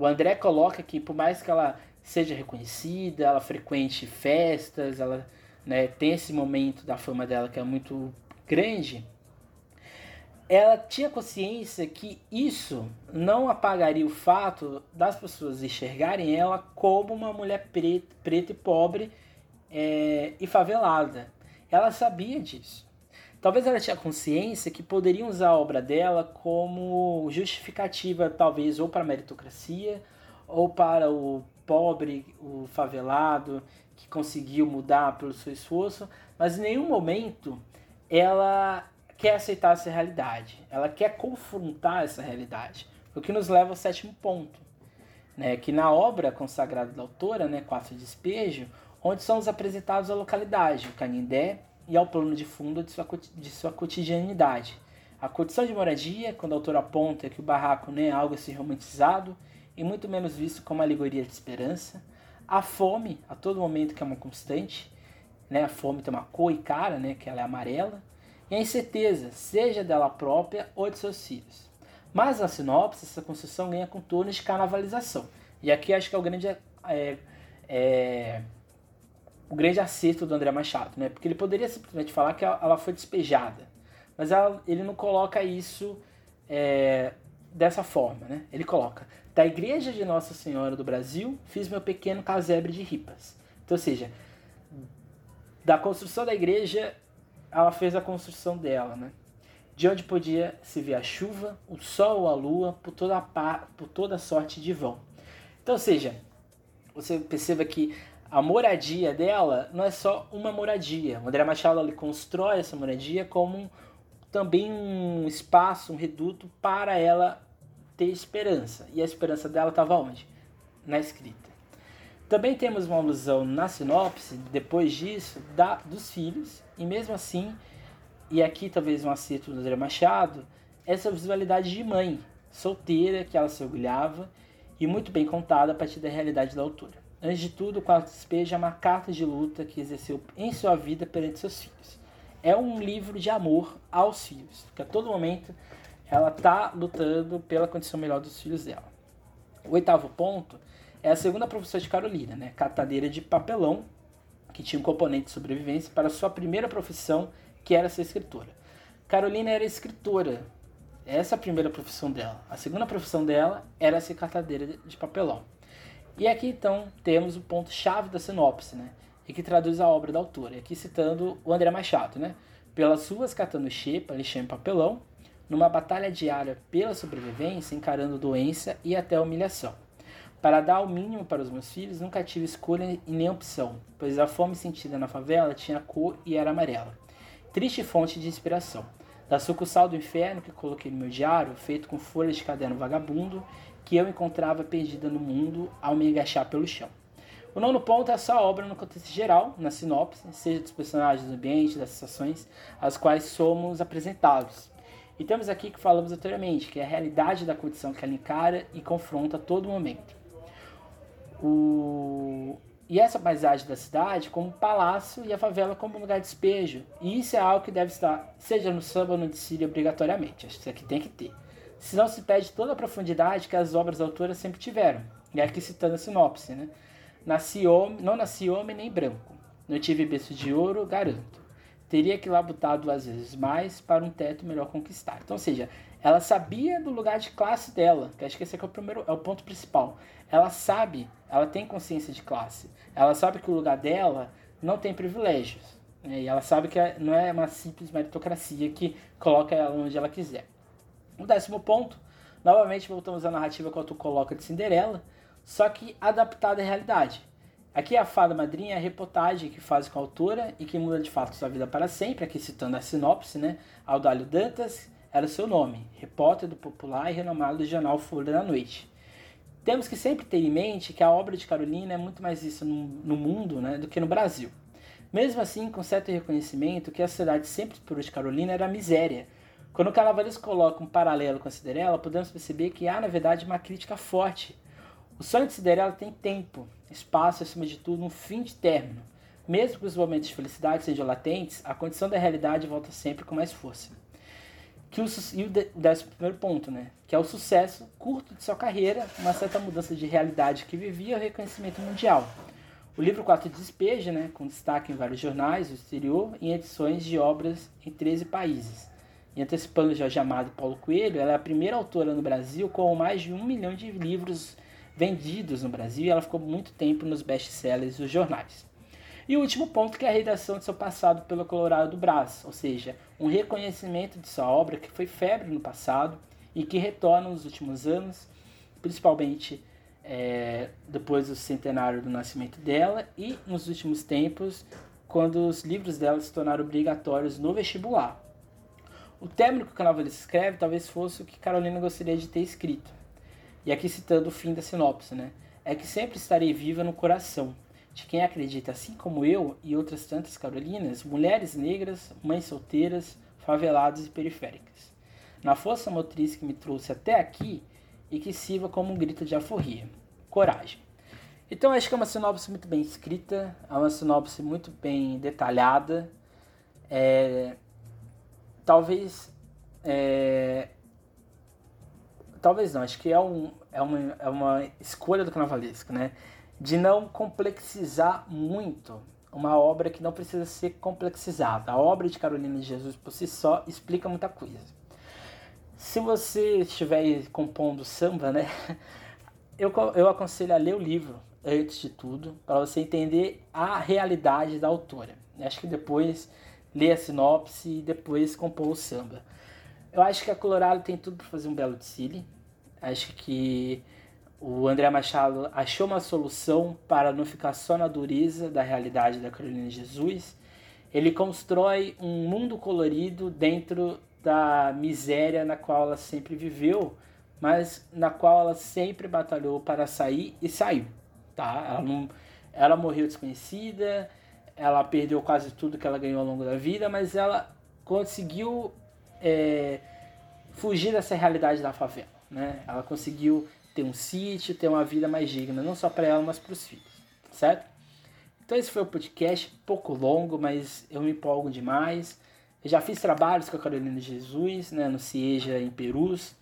O André coloca que por mais que ela seja reconhecida, ela frequente festas, ela né, tem esse momento da fama dela que é muito grande, ela tinha consciência que isso não apagaria o fato das pessoas enxergarem ela como uma mulher preta, preta e pobre é, e favelada. Ela sabia disso. Talvez ela tinha consciência que poderiam usar a obra dela como justificativa, talvez, ou para a meritocracia, ou para o pobre, o favelado, que conseguiu mudar pelo seu esforço, mas em nenhum momento ela quer aceitar essa realidade, ela quer confrontar essa realidade. O que nos leva ao sétimo ponto, né, que na obra consagrada da autora, né, Quatro Despejo, onde são apresentados a localidade, o Canindé, e ao plano de fundo de sua, de sua cotidianidade. A condição de moradia, quando o autor aponta que o barraco não é algo assim romantizado e muito menos visto como alegoria de esperança. A fome, a todo momento que é uma constante, né? a fome tem uma cor e cara, né? que ela é amarela. E a incerteza, seja dela própria ou de seus filhos. Mas na sinopse, essa construção ganha contornos de carnavalização. E aqui acho que é o grande é, é, o grande acerto do André Machado, né? Porque ele poderia simplesmente falar que ela foi despejada, mas ela, ele não coloca isso é, dessa forma, né? Ele coloca: da Igreja de Nossa Senhora do Brasil fiz meu pequeno casebre de ripas. Então, ou seja, da construção da igreja, ela fez a construção dela, né? De onde podia se ver a chuva, o sol ou a lua, por toda, a por toda sorte de vão. Então, ou seja, você perceba que a moradia dela não é só uma moradia. André Machado ele constrói essa moradia como também um espaço, um reduto para ela ter esperança. E a esperança dela estava onde? Na escrita. Também temos uma alusão na sinopse, depois disso, da, dos filhos, e mesmo assim, e aqui talvez um acerto do André Machado, essa visualidade de mãe, solteira, que ela se orgulhava, e muito bem contada a partir da realidade da autora. Antes de tudo, o quarto despejo é uma carta de luta que exerceu em sua vida perante seus filhos. É um livro de amor aos filhos, que a todo momento ela está lutando pela condição melhor dos filhos dela. O oitavo ponto é a segunda professora de Carolina, né, catadeira de papelão, que tinha um componente de sobrevivência para sua primeira profissão, que era ser escritora. Carolina era escritora, essa é a primeira profissão dela. A segunda profissão dela era ser catadeira de papelão. E aqui então temos o ponto-chave da sinopse, né? E que traduz a obra da autora. Aqui citando o André Machado, né? Pelas ruas catando xepa, lixando papelão, numa batalha diária pela sobrevivência, encarando doença e até humilhação. Para dar o mínimo para os meus filhos, nunca tive escolha e nem opção, pois a fome sentida na favela tinha cor e era amarela. Triste fonte de inspiração. Da sucursal do inferno que coloquei no meu diário, feito com folhas de caderno vagabundo, que eu encontrava perdida no mundo ao me agachar pelo chão. O nono ponto é só a obra no contexto geral, na sinopse, seja dos personagens, do ambiente, das sensações às quais somos apresentados. E temos aqui que falamos anteriormente, que é a realidade da condição que ela encara e confronta a todo momento. O... E essa paisagem da cidade como palácio e a favela como lugar de despejo. E isso é algo que deve estar, seja no samba ou no desfile, obrigatoriamente. Acho que isso aqui tem que ter senão se perde toda a profundidade que as obras autoras sempre tiveram. E aqui citando a sinopse, né? Nasci homem, não nasci homem nem branco. Não tive berço de ouro, garanto. Teria que labutar duas vezes mais para um teto melhor conquistar. Então, ou seja, ela sabia do lugar de classe dela, que acho que esse aqui é o primeiro, é o ponto principal. Ela sabe, ela tem consciência de classe. Ela sabe que o lugar dela não tem privilégios. Né? E ela sabe que é, não é uma simples meritocracia que coloca ela onde ela quiser. O décimo ponto, novamente voltamos à narrativa que o autor coloca de Cinderela, só que adaptada à realidade. Aqui a fada madrinha é a reportagem que faz com a autora e que muda de fato sua vida para sempre, aqui citando a sinopse, né? Aldalho Dantas era seu nome, repórter do popular e renomado jornal Folha da Noite. Temos que sempre ter em mente que a obra de Carolina é muito mais vista no, no mundo né, do que no Brasil. Mesmo assim, com certo reconhecimento que a sociedade sempre por de Carolina era a miséria, quando Calaveras coloca um paralelo com a Cinderela, podemos perceber que há, na verdade, uma crítica forte. O sonho de Cinderela tem tempo, espaço acima de tudo, um fim de término. Mesmo que os momentos de felicidade sejam latentes, a condição da realidade volta sempre com mais força. Que o, e o décimo primeiro ponto, né? Que é o sucesso curto de sua carreira, uma certa mudança de realidade que vivia o reconhecimento mundial. O livro 4 despeja, né, com destaque em vários jornais do exterior, em edições de obras em 13 países. E antecipando já chamado Paulo Coelho, ela é a primeira autora no Brasil com mais de um milhão de livros vendidos no Brasil e ela ficou muito tempo nos best-sellers dos jornais. E o último ponto que é a redação de seu passado pelo Colorado do Brás, ou seja, um reconhecimento de sua obra que foi febre no passado e que retorna nos últimos anos, principalmente é, depois do centenário do nascimento dela e nos últimos tempos, quando os livros dela se tornaram obrigatórios no vestibular. O término que o Canavalista escreve talvez fosse o que Carolina gostaria de ter escrito. E aqui citando o fim da sinopse, né? É que sempre estarei viva no coração de quem acredita, assim como eu e outras tantas Carolinas, mulheres negras, mães solteiras, faveladas e periféricas. Na força motriz que me trouxe até aqui e que sirva como um grito de aforria. Coragem. Então acho que é uma sinopse muito bem escrita, é uma sinopse muito bem detalhada. É, talvez. É, talvez não, acho que é, um, é, uma, é uma escolha do carnavalesco, né? De não complexizar muito uma obra que não precisa ser complexizada. A obra de Carolina de Jesus por si só explica muita coisa. Se você estiver compondo samba, né? <laughs> Eu, eu aconselho a ler o livro antes de tudo, para você entender a realidade da autora. Acho que depois ler a sinopse e depois compor o samba. Eu acho que a Colorado tem tudo para fazer um belo desfile. Acho que o André Machado achou uma solução para não ficar só na dureza da realidade da Carolina Jesus. Ele constrói um mundo colorido dentro da miséria na qual ela sempre viveu, mas na qual ela sempre batalhou para sair e saiu. Tá? Ela, não, ela morreu desconhecida, ela perdeu quase tudo que ela ganhou ao longo da vida, mas ela conseguiu é, fugir dessa realidade da favela. Né? Ela conseguiu ter um sítio, ter uma vida mais digna, não só para ela, mas para os filhos, certo? Então esse foi o podcast, pouco longo, mas eu me empolgo demais. Eu já fiz trabalhos com a Carolina Jesus, né, no CIEJA em Perus.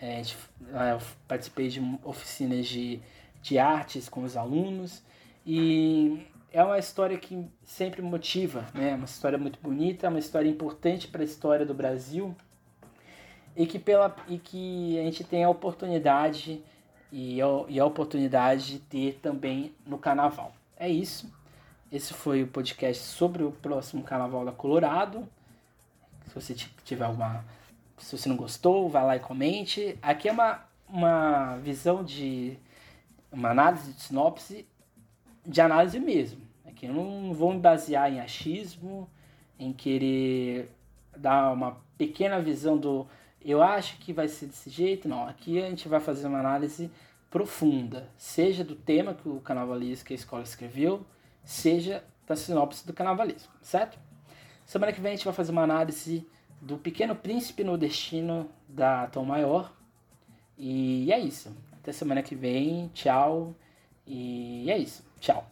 É, eu participei de oficinas de, de artes com os alunos. E é uma história que sempre motiva, né? Uma história muito bonita, uma história importante para a história do Brasil e que pela e que a gente tem a oportunidade e a, e a oportunidade de ter também no Carnaval. É isso. Esse foi o podcast sobre o próximo Carnaval da Colorado. Se você tiver alguma. Se você não gostou, vai lá e comente. Aqui é uma, uma visão de. Uma análise de sinopse de análise mesmo. Aqui eu não vou me basear em achismo, em querer dar uma pequena visão do eu acho que vai ser desse jeito. Não, aqui a gente vai fazer uma análise profunda, seja do tema que o carnavalesco que a escola escreveu, seja da sinopse do carnavalesco, certo? Semana que vem a gente vai fazer uma análise do Pequeno Príncipe no Destino da Tom Maior. E é isso. Até semana que vem. Tchau. E é isso. Tchau.